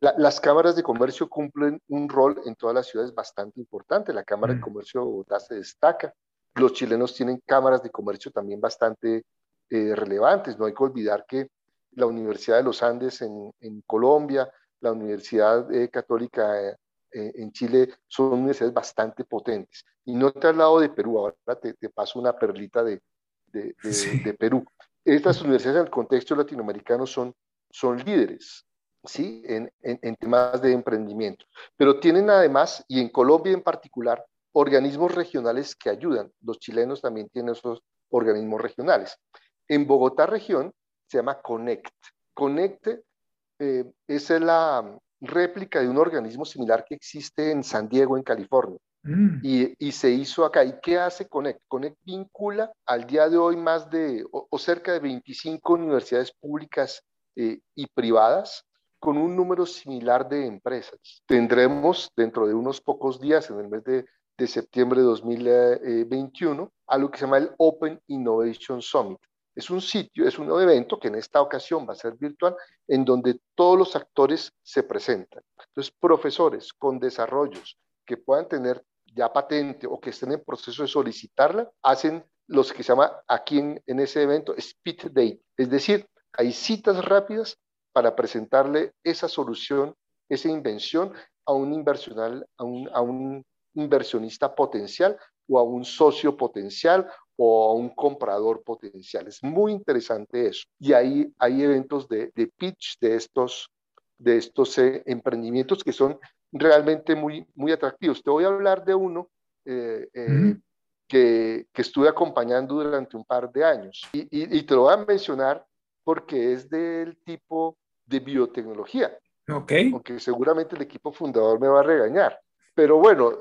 Las cámaras de comercio cumplen un rol en todas las ciudades bastante importante. La Cámara de mm. Comercio de Bogotá se destaca. Los chilenos tienen cámaras de comercio también bastante eh, relevantes. No hay que olvidar que la Universidad de los Andes en, Colombia, la Universidad eh, Católica eh, en Chile son universidades bastante potentes. Y no te he hablado de Perú, ahora te, paso una perlita de, de, de, Perú. Estas universidades en el contexto latinoamericano son, son líderes. ¿Sí? En, en, en, temas de emprendimiento. Pero tienen además, y en Colombia en particular, organismos regionales que ayudan. Los chilenos también tienen esos organismos regionales. En Bogotá región se llama Connect. Connect eh, es la réplica de un organismo similar que existe en San Diego, en California. Mm. Y, se hizo acá. ¿Y qué hace Connect? Connect vincula al día de hoy más de o, cerca de 25 universidades públicas eh, y privadas con un número similar de empresas. Tendremos dentro de unos pocos días, en el mes de, de septiembre de 2021, algo que se llama el Open Innovation Summit. Es un sitio, es un evento que en esta ocasión va a ser virtual, en donde todos los actores se presentan. Entonces, profesores con desarrollos que puedan tener ya patente o que estén en proceso de solicitarla, hacen los que se llama aquí en, ese evento speed date, es decir, hay citas rápidas para presentarle esa solución, esa invención a un inversional, a un, a un inversionista potencial o a un socio potencial o a un comprador potencial. Es muy interesante eso. Y ahí hay eventos de, pitch de estos, de estos eh, emprendimientos que son realmente muy, muy atractivos. Te voy a hablar de uno eh, eh, que, que, estuve acompañando durante un par de años y, y, te lo voy a mencionar porque es del tipo de biotecnología. Ok. Aunque seguramente el equipo fundador me va a regañar. Pero bueno,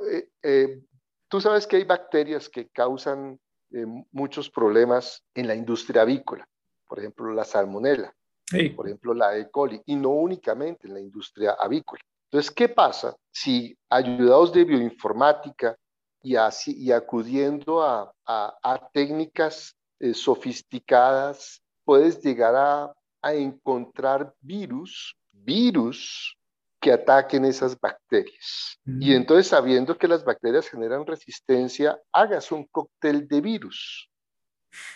tú sabes que hay bacterias que causan eh, muchos problemas en la industria avícola, por ejemplo, la salmonela, por ejemplo, la E. coli, y no únicamente en la industria avícola. Entonces, ¿qué pasa si ayudados de bioinformática y, así, y acudiendo a, a, técnicas eh, sofisticadas, puedes llegar a, a encontrar virus, virus que ataquen esas bacterias. Y entonces, sabiendo que las bacterias generan resistencia, hagas un cóctel de virus,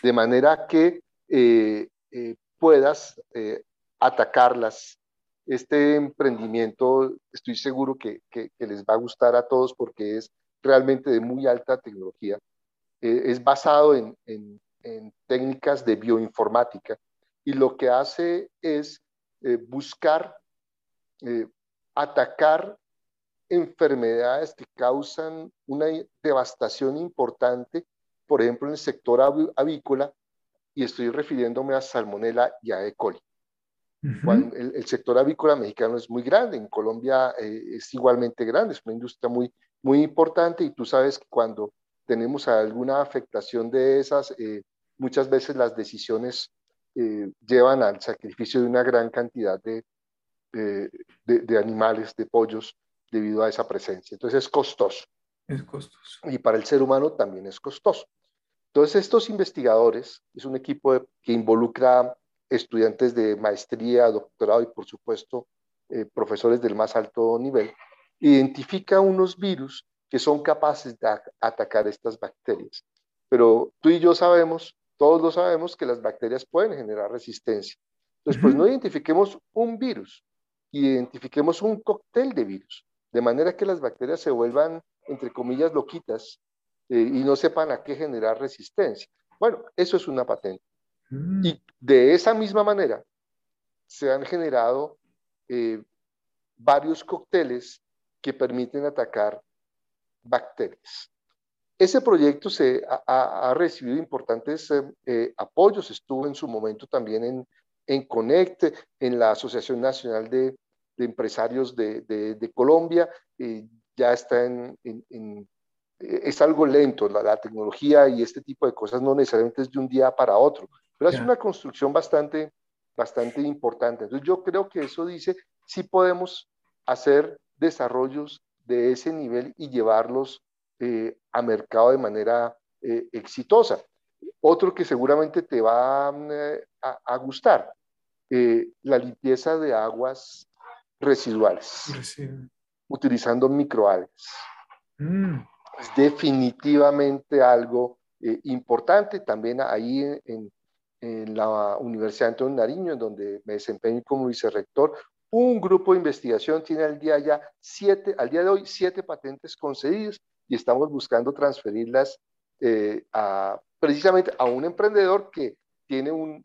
de manera que eh, eh, puedas eh, atacarlas. Este emprendimiento, estoy seguro que, les va a gustar a todos porque es realmente de muy alta tecnología. es basado en, técnicas de bioinformática y lo que hace es eh, buscar eh, atacar enfermedades que causan una devastación importante, por ejemplo, en el sector avícola, y estoy refiriéndome a salmonella y a E. coli. el, sector avícola mexicano es muy grande, en Colombia eh, es igualmente grande, es una industria muy, muy importante y tú sabes que cuando tenemos alguna afectación de esas, eh, muchas veces las decisiones eh, llevan al sacrificio de una gran cantidad de, de, animales, de pollos, debido a esa presencia. Entonces es costoso. Es costoso. Y para el ser humano también es costoso. Entonces estos investigadores, es un equipo que involucra estudiantes de maestría, doctorado y por supuesto eh, profesores del más alto nivel, identifica unos virus que son capaces de atacar estas bacterias. Pero tú y yo sabemos, todos lo sabemos, que las bacterias pueden generar resistencia. Entonces, pues no identifiquemos un virus, identifiquemos un cóctel de virus, de manera que las bacterias se vuelvan, entre comillas, loquitas eh, y no sepan a qué generar resistencia. Bueno, eso es una patente. Mm. Y de esa misma manera se han generado eh, varios cócteles que permiten atacar bacterias. Ese proyecto se ha, recibido importantes eh, apoyos, estuvo en su momento también en, en Conecte, en la Asociación Nacional de, Empresarios de, Colombia, ya está en, es algo lento, la, tecnología y este tipo de cosas no necesariamente es de un día para otro, pero es una construcción bastante, bastante importante. Entonces yo creo que eso dice, si podemos hacer desarrollos de ese nivel y llevarlos eh, a mercado de manera eh, exitosa. Otro que seguramente te va eh, a, gustar, la limpieza de aguas residuales, utilizando microalgas. Mm. Es definitivamente algo importante. También ahí en, en, la Universidad Antonio Nariño, en donde me desempeño como vicerrector, un grupo de investigación tiene al día ya siete, al día de hoy siete patentes concedidas y estamos buscando transferirlas eh, a, precisamente a un emprendedor que tiene un,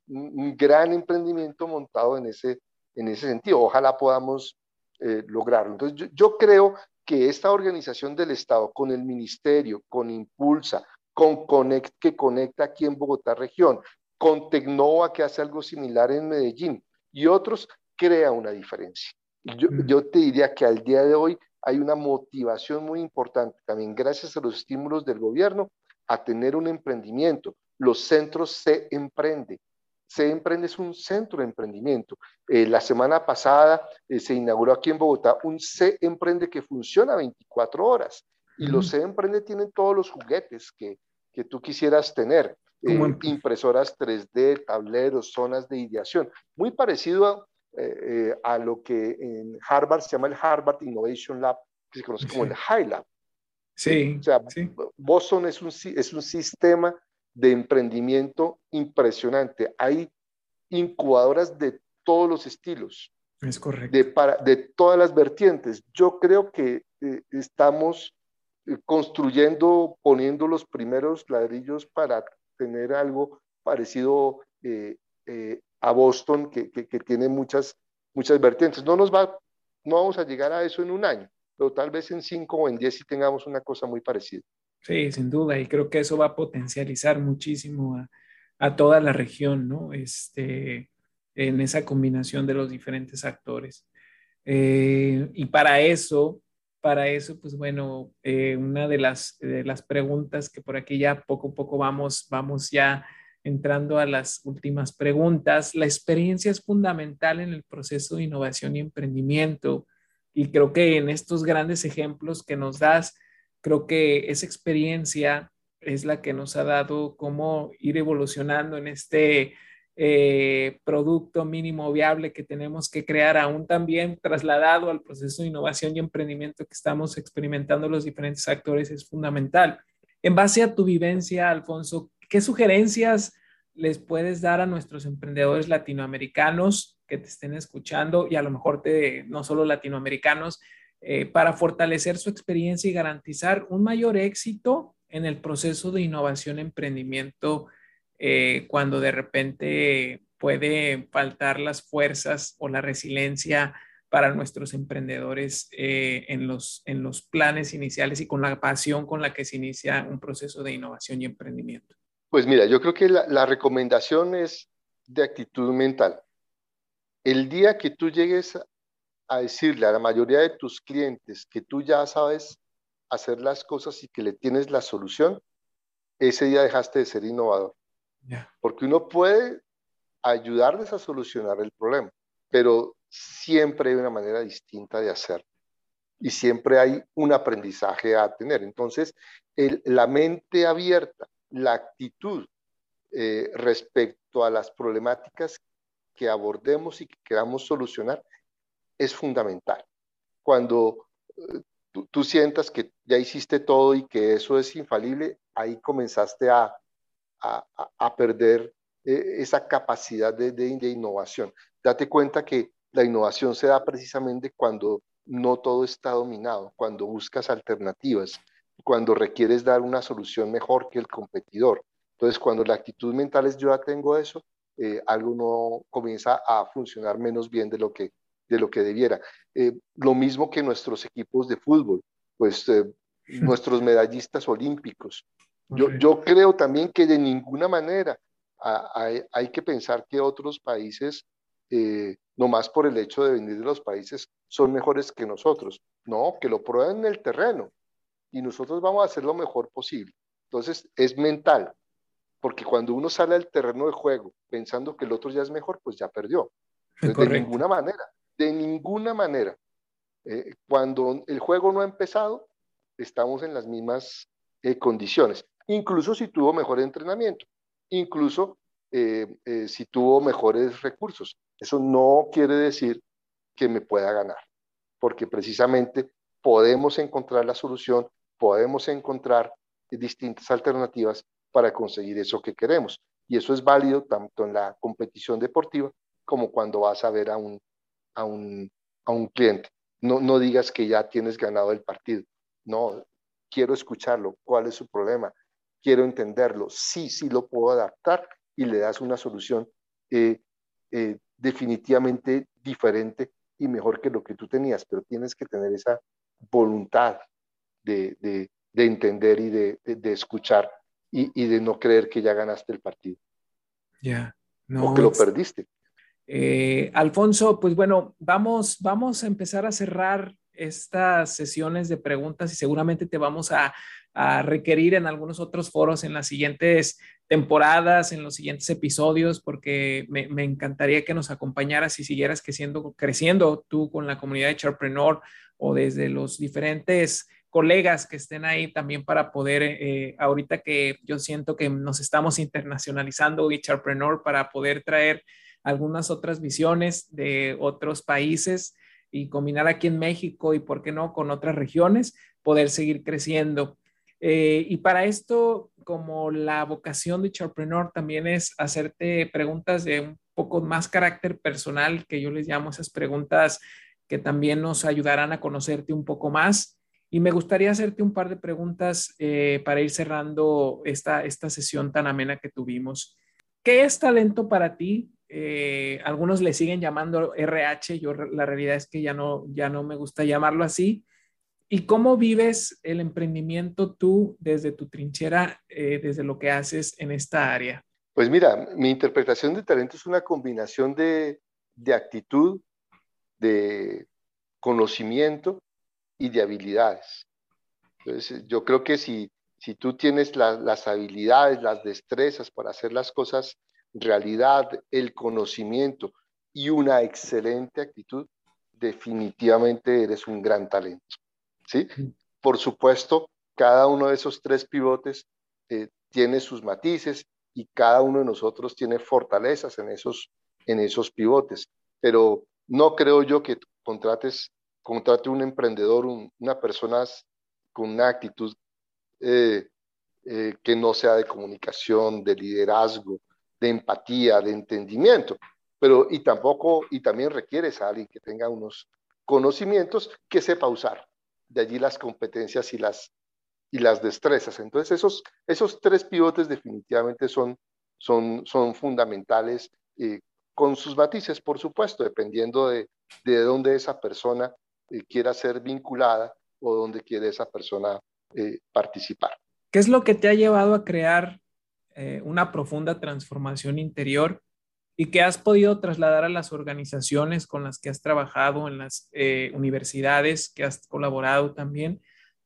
gran emprendimiento montado en ese, en ese sentido. Ojalá podamos eh, lograrlo. Entonces, yo, creo que esta organización del Estado, con el Ministerio, con Impulsa, con Connect, que conecta aquí en Bogotá región, con Tecnova, que hace algo similar en Medellín, y otros, crea una diferencia. Yo, mm. yo te diría que al día de hoy hay una motivación muy importante, también gracias a los estímulos del gobierno, a tener un emprendimiento. Los centros se emprende. Se emprende es un centro de emprendimiento. Eh, la semana pasada eh, se inauguró aquí en Bogotá un Se Emprende que funciona 24 horas. Y los Se Emprende tienen todos los juguetes que, que tú quisieras tener. Eh, impresoras 3D, tableros, zonas de ideación. Muy parecido a, eh, a lo que en Harvard se llama el Harvard Innovation Lab, que se conoce como el High Lab. Sí. O sea, Boston es un, es un sistema de emprendimiento impresionante. Hay incubadoras de todos los estilos. Es correcto. De, para, de todas las vertientes. Yo creo que eh, estamos eh, construyendo, poniendo los primeros ladrillos para tener algo parecido a Boston, que, tiene muchas, muchas vertientes. No nos va, no vamos a llegar a eso en un año, pero tal vez en cinco o en diez sí tengamos una cosa muy parecida. Sí, sin duda, y creo que eso va a potencializar muchísimo a, toda la región, ¿no? Este, en esa combinación de los diferentes actores. Eh, y para eso, para eso, pues bueno, eh, una de las, de las preguntas que por aquí ya poco a poco vamos, vamos ya entrando a las últimas preguntas, la experiencia es fundamental en el proceso de innovación y emprendimiento. Y creo que en estos grandes ejemplos que nos das, creo que esa experiencia es la que nos ha dado cómo ir evolucionando en este eh, producto mínimo viable que tenemos que crear, aún también trasladado al proceso de innovación y emprendimiento que estamos experimentando los diferentes actores, es fundamental. En base a tu vivencia, Alfonso, ¿Qué sugerencias les puedes dar a nuestros emprendedores latinoamericanos que te estén escuchando y a lo mejor te, no solo latinoamericanos, eh, para fortalecer su experiencia y garantizar un mayor éxito en el proceso de innovación emprendimiento eh, cuando de repente puede faltar las fuerzas o la resiliencia para nuestros emprendedores eh, en, los, en los planes iniciales y con la pasión con la que se inicia un proceso de innovación y emprendimiento? Pues mira, yo creo que la, la recomendación es de actitud mental. El día que tú llegues a decirle a la mayoría de tus clientes que tú ya sabes hacer las cosas y que le tienes la solución, ese día dejaste de ser innovador. Porque uno puede ayudarles a solucionar el problema, pero siempre hay una manera distinta de hacerlo y siempre hay un aprendizaje a tener. Entonces, la mente abierta, la actitud eh, respecto a las problemáticas que abordemos y que queramos solucionar es fundamental. Cuando eh, tú, sientas que ya hiciste todo y que eso es infalible, ahí comenzaste a, a, perder eh, esa capacidad de, de, innovación. Date cuenta que la innovación se da precisamente cuando no todo está dominado, cuando buscas alternativas, cuando requieres dar una solución mejor que el competidor. Entonces, cuando la actitud mental es yo ya tengo eso, eh, algo no comienza a funcionar menos bien de lo que de lo que debiera. Eh, lo mismo que nuestros equipos de fútbol, pues eh, nuestros medallistas olímpicos. Yo, yo, creo también que de ninguna manera hay, hay que pensar que otros países, eh, nomás por el hecho de venir de los países, son mejores que nosotros. No, que lo prueben en el terreno y nosotros vamos a hacer lo mejor posible. Entonces, es mental, porque cuando uno sale al terreno de juego pensando que el otro ya es mejor, pues ya perdió. de ninguna manera. De ninguna manera. Eh, cuando el juego no ha empezado, estamos en las mismas eh, condiciones. Incluso si tuvo mejor entrenamiento, incluso eh, si tuvo mejores recursos. Eso no quiere decir que me pueda ganar, porque precisamente podemos encontrar la solución, podemos encontrar distintas alternativas para conseguir eso que queremos. Y eso es válido tanto en la competición deportiva como cuando vas a ver a un a un, a un cliente. No, no digas que ya tienes ganado el partido. No, quiero escucharlo. ¿Cuál es su problema? Quiero entenderlo. Sí, sí lo puedo adaptar y le das una solución eh, eh, definitivamente diferente y mejor que lo que tú tenías, pero tienes que tener esa voluntad de, de, de entender y de, de escuchar y, y, de no creer que ya ganaste el partido. Ya. No, o que lo perdiste. Eh, Alfonso, pues bueno, vamos, vamos a empezar a cerrar estas sesiones de preguntas y seguramente te vamos a, requerir en algunos otros foros en las siguientes temporadas, en los siguientes episodios, porque me, encantaría que nos acompañaras y siguieras creciendo, creciendo tú con la comunidad de Charpreneur o desde los diferentes colegas que estén ahí también para poder, eh, ahorita que yo siento que nos estamos internacionalizando Charpreneur para poder traer algunas otras visiones de otros países y combinar aquí en México y, ¿por qué no?, con otras regiones, poder seguir creciendo. Eh, y para esto, como la vocación de Charpreneur también es hacerte preguntas de un poco más carácter personal, que yo les llamo esas preguntas que también nos ayudarán a conocerte un poco más. Y me gustaría hacerte un par de preguntas eh, para ir cerrando esta, esta sesión tan amena que tuvimos. ¿Qué es talento para ti? Eh, algunos le siguen llamando RH, yo la realidad es que ya no, ya no me gusta llamarlo así. ¿Y cómo vives el emprendimiento tú desde tu trinchera, eh, desde lo que haces en esta área? Pues mira, mi interpretación de talento es una combinación de, de actitud, de conocimiento y de habilidades. Entonces, yo creo que si, si tú tienes las habilidades, las destrezas para hacer las cosas realidad, el conocimiento y una excelente actitud, definitivamente eres un gran talento. ¿sí? Por supuesto, cada uno de esos tres pivotes eh, tiene sus matices y cada uno de nosotros tiene fortalezas en esos, en esos pivotes. Pero no creo yo que contrates, contrate un emprendedor, una persona con una actitud eh, eh, que no sea de comunicación, de liderazgo, de empatía, de entendimiento, pero y tampoco, y también requieres a alguien que tenga unos conocimientos que sepa usar. De allí las competencias y las, y las destrezas. Entonces esos, esos tres pivotes definitivamente son, son, son fundamentales eh, con sus matices, por supuesto, dependiendo de, de dónde esa persona eh, quiera ser vinculada o dónde quiere esa persona eh, participar. ¿Qué es lo que te ha llevado a crear una profunda transformación interior y que has podido trasladar a las organizaciones con las que has trabajado, en las universidades que has colaborado también,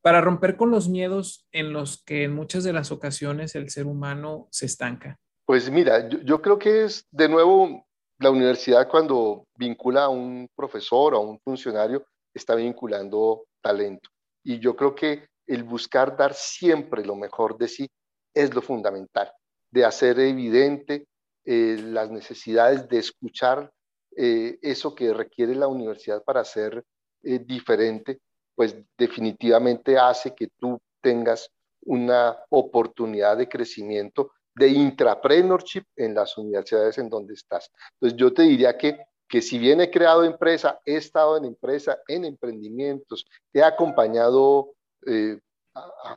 para romper con los miedos en los que en muchas de las ocasiones el ser humano se estanca? Pues mira, yo, creo que es de nuevo la universidad cuando vincula a un profesor o a un funcionario, está vinculando talento. Y yo creo que el buscar dar siempre lo mejor de sí es lo fundamental, de hacer evidente eh, las necesidades de escuchar eh, eso que requiere la universidad para ser eh, diferente, pues definitivamente hace que tú tengas una oportunidad de crecimiento de intrapreneurship en las universidades en donde estás. Entonces yo te diría que, que si bien he creado empresa, he estado en empresa, en emprendimientos, he acompañado eh,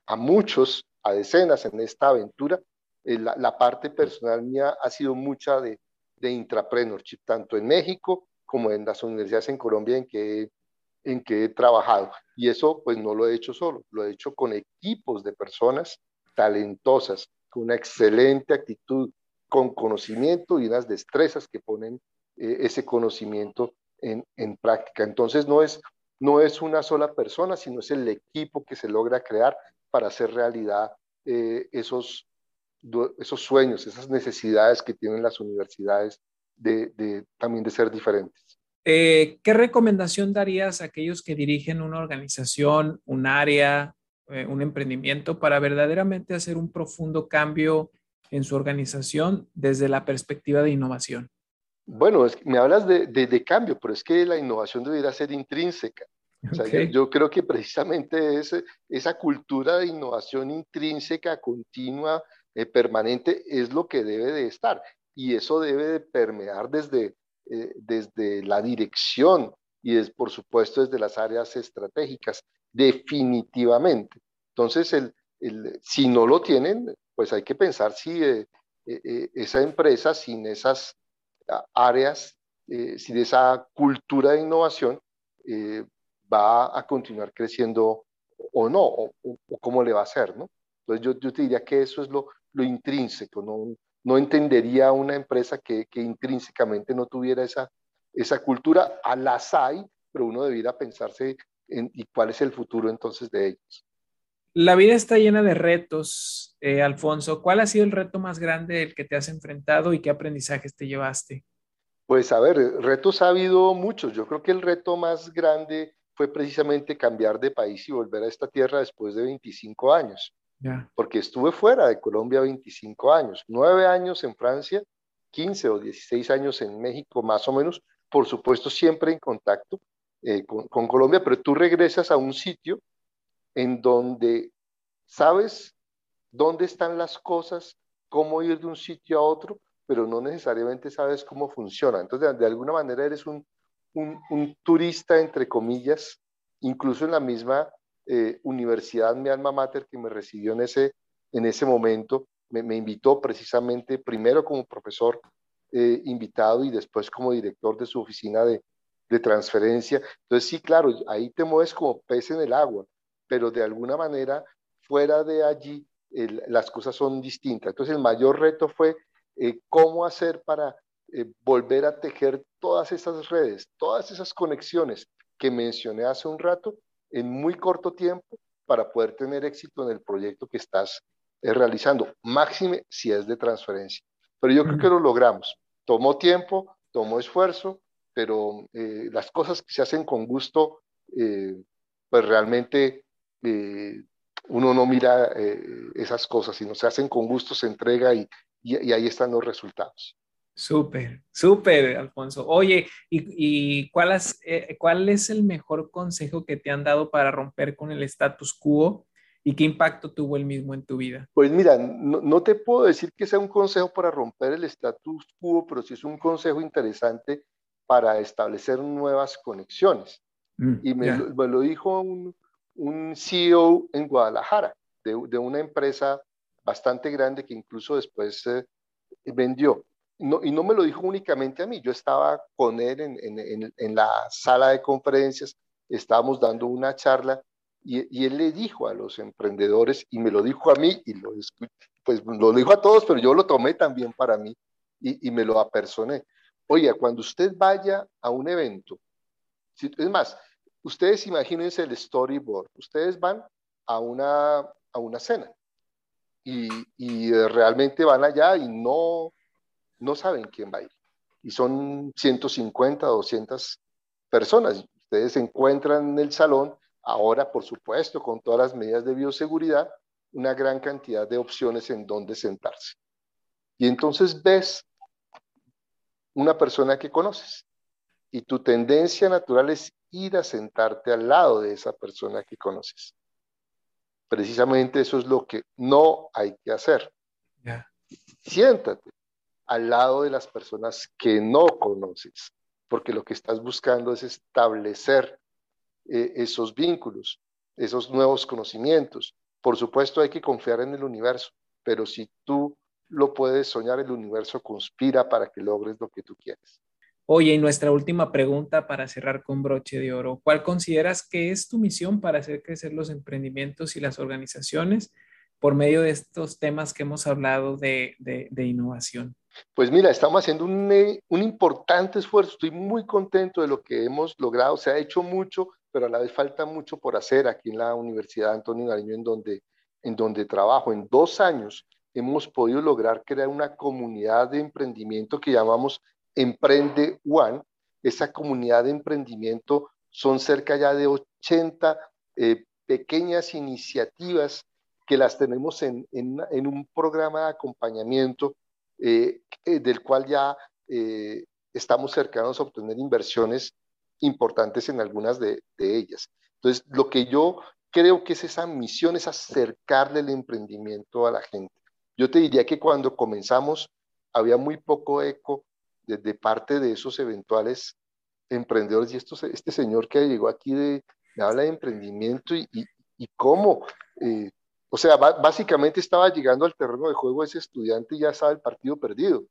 a, muchos, a decenas en esta aventura, eh, la, parte personal mía ha sido mucha de, de intrapreneurship, tanto en México como en las universidades en Colombia en que, en que he trabajado. Y eso pues no lo he hecho solo, lo he hecho con equipos de personas talentosas, con una excelente actitud, con conocimiento y unas destrezas que ponen eh, ese conocimiento en, en, práctica. Entonces no es, no es una sola persona, sino es el equipo que se logra crear para hacer realidad eh, esos, esos sueños, esas necesidades que tienen las universidades de, también de ser diferentes. Eh, ¿Qué recomendación darías a aquellos que dirigen una organización, un área, un emprendimiento para verdaderamente hacer un profundo cambio en su organización desde la perspectiva de innovación? Bueno, es, me hablas de, de, cambio, pero es que la innovación debería ser intrínseca. yo, creo que precisamente es, esa cultura de innovación intrínseca, continua, eh, permanente, es lo que debe de estar. Y eso debe de permear desde, eh, desde la dirección y, es, por supuesto, desde las áreas estratégicas definitivamente. Entonces, el, el, si no lo tienen, pues hay que pensar si eh, esa empresa sin esas áreas, sin esa cultura de innovación, va a continuar creciendo o no, o, cómo le va a hacer, ¿no? Entonces yo, yo te diría que eso es lo, lo intrínseco, no, no entendería una empresa que, que intrínsecamente no tuviera esa, esa cultura, a las hay, pero uno debiera pensarse y cuál es el futuro entonces de ellos. La vida está llena de retos, eh, Alfonso. ¿Cuál ha sido el reto más grande el que te has enfrentado y qué aprendizajes te llevaste? Pues a ver, retos ha habido muchos. Yo creo que el reto más grande fue precisamente cambiar de país y volver a esta tierra después de 25 años. Porque estuve fuera de Colombia 25 años, 9 años en Francia, 15 o 16 años en México más o menos, por supuesto siempre en contacto, eh, con, Colombia, pero tú regresas a un sitio en donde sabes dónde están las cosas, cómo ir de un sitio a otro, pero no necesariamente sabes cómo funciona. Entonces, de, alguna manera eres un, un, turista, entre comillas, incluso en la misma eh, universidad, mi alma mater, que me recibió en ese, en ese momento, me, invitó precisamente primero como profesor eh, invitado y después como director de su oficina de, de transferencia. Entonces, sí, claro, ahí te mueves como pez en el agua, pero de alguna manera, fuera de allí, las cosas son distintas. Entonces, el mayor reto fue eh, cómo hacer para eh, volver a tejer todas esas redes, todas esas conexiones que mencioné hace un rato en muy corto tiempo para poder tener éxito en el proyecto que estás eh, realizando, máxime si es de transferencia. Pero yo creo que lo logramos. Tomó tiempo, tomó esfuerzo, pero eh, las cosas que se hacen con gusto, eh, pues realmente eh, uno no mira esas cosas, sino se hacen con gusto, se entrega y, y, ahí están los resultados. Súper, súper, Alfonso. Oye, ¿y, y cuál, es, cuál es el mejor consejo que te han dado para romper con el status quo y qué impacto tuvo el mismo en tu vida? Pues mira, no, no, te puedo decir que sea un consejo para romper el status quo, pero sí es un consejo interesante para establecer nuevas conexiones. Mm, y me, lo, dijo un, un, CEO en Guadalajara, de, de, una empresa bastante grande que incluso después eh, vendió. Y no me lo dijo únicamente a mí, yo estaba con él en, en, en, la sala de conferencias, estábamos dando una charla y, y, él le dijo a los emprendedores y me lo dijo a mí y lo pues lo dijo a todos, pero yo lo tomé también para mí y, y me lo apersoné. Oiga, cuando usted vaya a un evento, es más, ustedes imagínense el storyboard, ustedes van a una, a una cena y, realmente van allá y no, no saben quién va a ir. Y son 150, 200 personas. Ustedes se encuentran en el salón, ahora por supuesto con todas las medidas de bioseguridad, una gran cantidad de opciones en donde sentarse. Y entonces ves una persona que conoces y tu tendencia natural es ir a sentarte al lado de esa persona que conoces. Precisamente eso es lo que no hay que hacer. Siéntate al lado de las personas que no conoces, porque lo que estás buscando es establecer eh, esos vínculos, esos nuevos conocimientos. Por supuesto hay que confiar en el universo, pero si tú lo puedes soñar, el universo conspira para que logres lo que tú quieres. Oye, y nuestra última pregunta para cerrar con broche de oro. ¿Cuál consideras que es tu misión para hacer crecer los emprendimientos y las organizaciones por medio de estos temas que hemos hablado de, de, innovación? Pues mira, estamos haciendo un, eh, un, importante esfuerzo. Estoy muy contento de lo que hemos logrado. Se ha hecho mucho, pero a la vez falta mucho por hacer aquí en la Universidad Antonio Nariño, en donde, en donde trabajo. En dos años hemos podido lograr crear una comunidad de emprendimiento que llamamos Emprende One. Esa comunidad de emprendimiento son cerca ya de 80 eh, pequeñas iniciativas que las tenemos en, en, un programa de acompañamiento eh, eh, del cual ya estamos cercanos a obtener inversiones importantes en algunas de, de, ellas. Entonces, lo que yo creo que es esa misión, es acercarle el emprendimiento a la gente. Yo te diría que cuando comenzamos había muy poco eco de, parte de esos eventuales emprendedores. Y esto, este señor que llegó aquí de, me habla de emprendimiento y, cómo. Eh, o sea, básicamente estaba llegando al terreno de juego ese estudiante y ya estaba el partido perdido.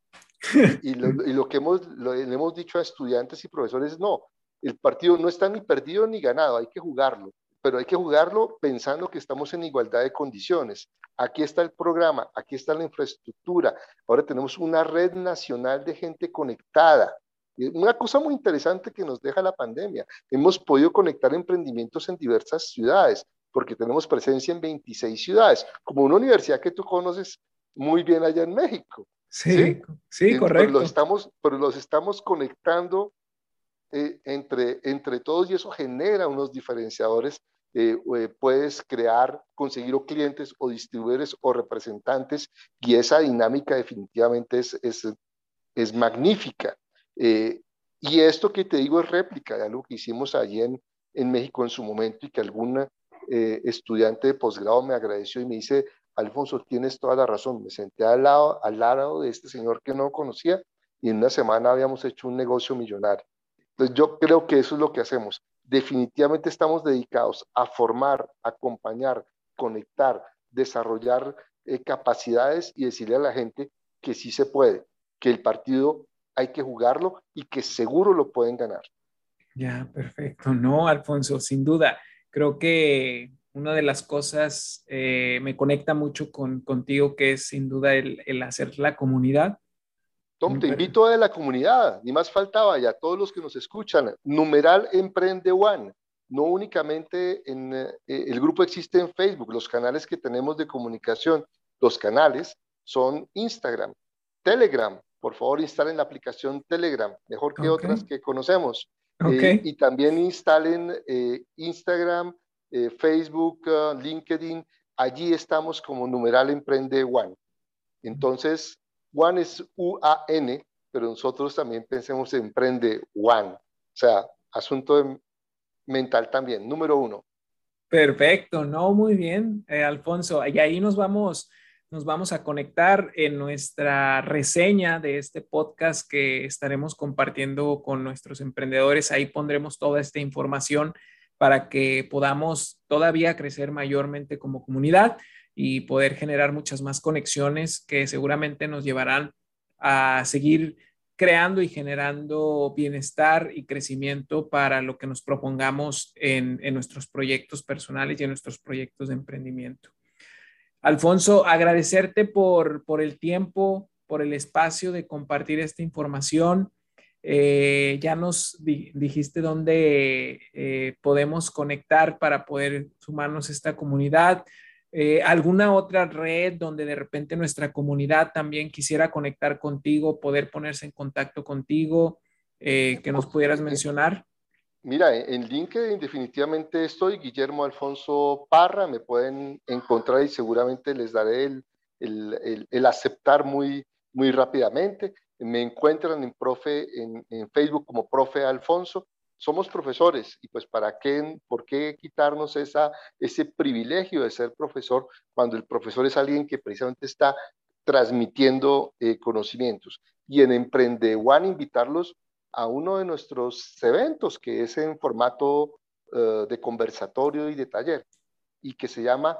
Y lo, y lo que hemos, le hemos dicho a estudiantes y profesores, no, el partido no está ni perdido ni ganado, hay que jugarlo pero hay que jugarlo pensando que estamos en igualdad de condiciones. Aquí está el programa, aquí está la infraestructura. Ahora tenemos una red nacional de gente conectada. Una cosa muy interesante que nos deja la pandemia. Hemos podido conectar emprendimientos en diversas ciudades, porque tenemos presencia en 26 ciudades, como una universidad que tú conoces muy bien allá en México. Sí, sí, correcto. Pero los, estamos, pero los estamos conectando eh, entre, entre todos y eso genera unos diferenciadores eh, eh, puedes crear, conseguir o clientes o distribuidores o representantes y esa dinámica definitivamente es, es, es magnífica. Eh, y esto que te digo es réplica de algo que hicimos allí en, en México en su momento y que algún estudiante de posgrado me agradeció y me dice, Alfonso, tienes toda la razón, me senté al lado, al lado de este señor que no conocía y en una semana habíamos hecho un negocio millonario. Entonces yo creo que eso es lo que hacemos, definitivamente estamos dedicados a formar, acompañar, conectar, desarrollar eh, capacidades y decirle a la gente que sí se puede, que el partido hay que jugarlo y que seguro lo pueden ganar. Ya, perfecto. No, Alfonso, sin duda. Creo que una de las cosas eh, me conecta mucho con, contigo, que es sin duda el, el hacer la comunidad Tom, te invito a la comunidad, ni más faltaba, ya todos los que nos escuchan, numeral Emprende One, no únicamente en eh, el grupo existe en Facebook, los canales que tenemos de comunicación, los canales son Instagram, Telegram, por favor instalen la aplicación Telegram, mejor que otras que conocemos. Eh, y también instalen eh, Instagram, Facebook, LinkedIn, allí estamos como numeral Emprende One. Entonces, One es U-A-N, pero nosotros también pensemos en Emprende One. O sea, asunto mental también. Número uno. Perfecto, no, muy bien, eh, Alfonso. Y ahí nos vamos, nos vamos a conectar en nuestra reseña de este podcast que estaremos compartiendo con nuestros emprendedores. Ahí pondremos toda esta información para que podamos todavía crecer mayormente como comunidad y poder generar muchas más conexiones que seguramente nos llevarán a seguir creando y generando bienestar y crecimiento para lo que nos propongamos en, nuestros proyectos personales y en nuestros proyectos de emprendimiento. Alfonso, agradecerte por, por el tiempo, por el espacio de compartir esta información. Eh, ya nos dijiste dónde eh, podemos conectar para poder sumarnos a esta comunidad. Eh, ¿Alguna otra red donde de repente nuestra comunidad también quisiera conectar contigo, poder ponerse en contacto contigo, que nos pudieras mencionar? Mira, en LinkedIn definitivamente estoy, Guillermo Alfonso Parra, me pueden encontrar y seguramente les daré el, el, el aceptar muy, muy rápidamente. Me encuentran en, profe, en, Facebook como profe Alfonso. Somos profesores y pues para qué, por qué quitarnos esa, ese privilegio de ser profesor cuando el profesor es alguien que precisamente está transmitiendo eh, conocimientos. Y en Emprende One invitarlos a uno de nuestros eventos que es en formato eh, de conversatorio y de taller y que se llama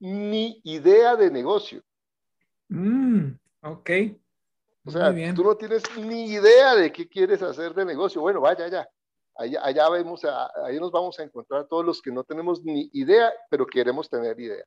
Ni idea de negocio. Mm, Ok. O sea, tú no tienes ni idea de qué quieres hacer de negocio. Bueno, vaya allá. Allá, allá vemos, ahí nos vamos a encontrar todos los que no tenemos ni idea, pero queremos tener idea.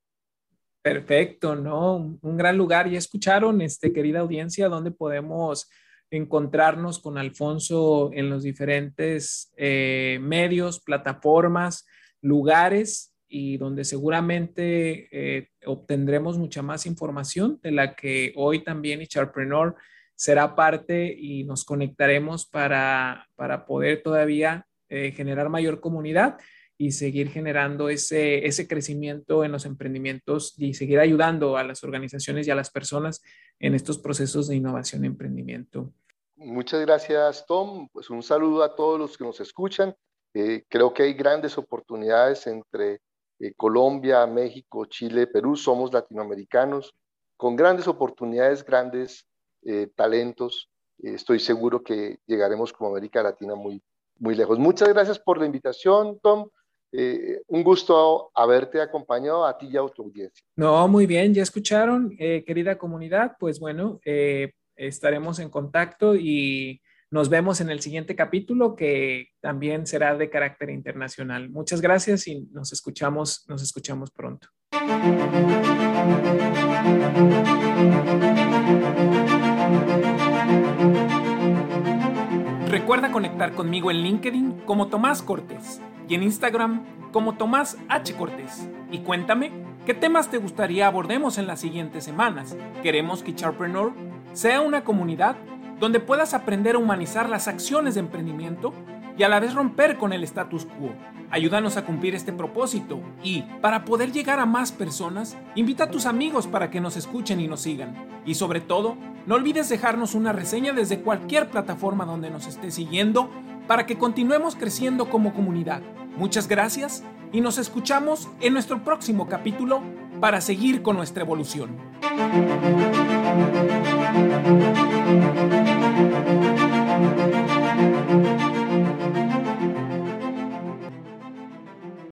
Perfecto, ¿no? Un gran lugar. Ya escucharon, este, querida audiencia, dónde podemos encontrarnos con Alfonso en los diferentes eh, medios, plataformas, lugares y donde seguramente eh, obtendremos mucha más información de la que hoy también Charpreneur será parte y nos conectaremos para, para poder todavía eh, generar mayor comunidad y seguir generando ese, ese crecimiento en los emprendimientos y seguir ayudando a las organizaciones y a las personas en estos procesos de innovación y emprendimiento. Muchas gracias, Tom. Pues un saludo a todos los que nos escuchan. Eh, creo que hay grandes oportunidades entre eh, Colombia, México, Chile, Perú, somos latinoamericanos con grandes oportunidades, grandes eh, talentos. Eh, estoy seguro que llegaremos como América Latina muy, muy lejos. Muchas gracias por la invitación, Tom. un gusto haberte acompañado a ti y a tu audiencia. No, muy bien, ya escucharon, querida comunidad. Pues bueno, estaremos en contacto y nos vemos en el siguiente capítulo que también será de carácter internacional. Muchas gracias y nos escuchamos, nos escuchamos pronto. Recuerda conectar conmigo en LinkedIn como Tomás Cortés y en Instagram como Tomás H. Cortés. Y cuéntame qué temas te gustaría abordemos en las siguientes semanas. Queremos que Charpreneur sea una comunidad donde puedas aprender a humanizar las acciones de emprendimiento y a la vez romper con el status quo. Ayúdanos a cumplir este propósito y, para poder llegar a más personas, invita a tus amigos para que nos escuchen y nos sigan. Y sobre todo, no olvides dejarnos una reseña desde cualquier plataforma donde nos estés siguiendo para que continuemos creciendo como comunidad. Muchas gracias y nos escuchamos en nuestro próximo capítulo para seguir con nuestra evolución.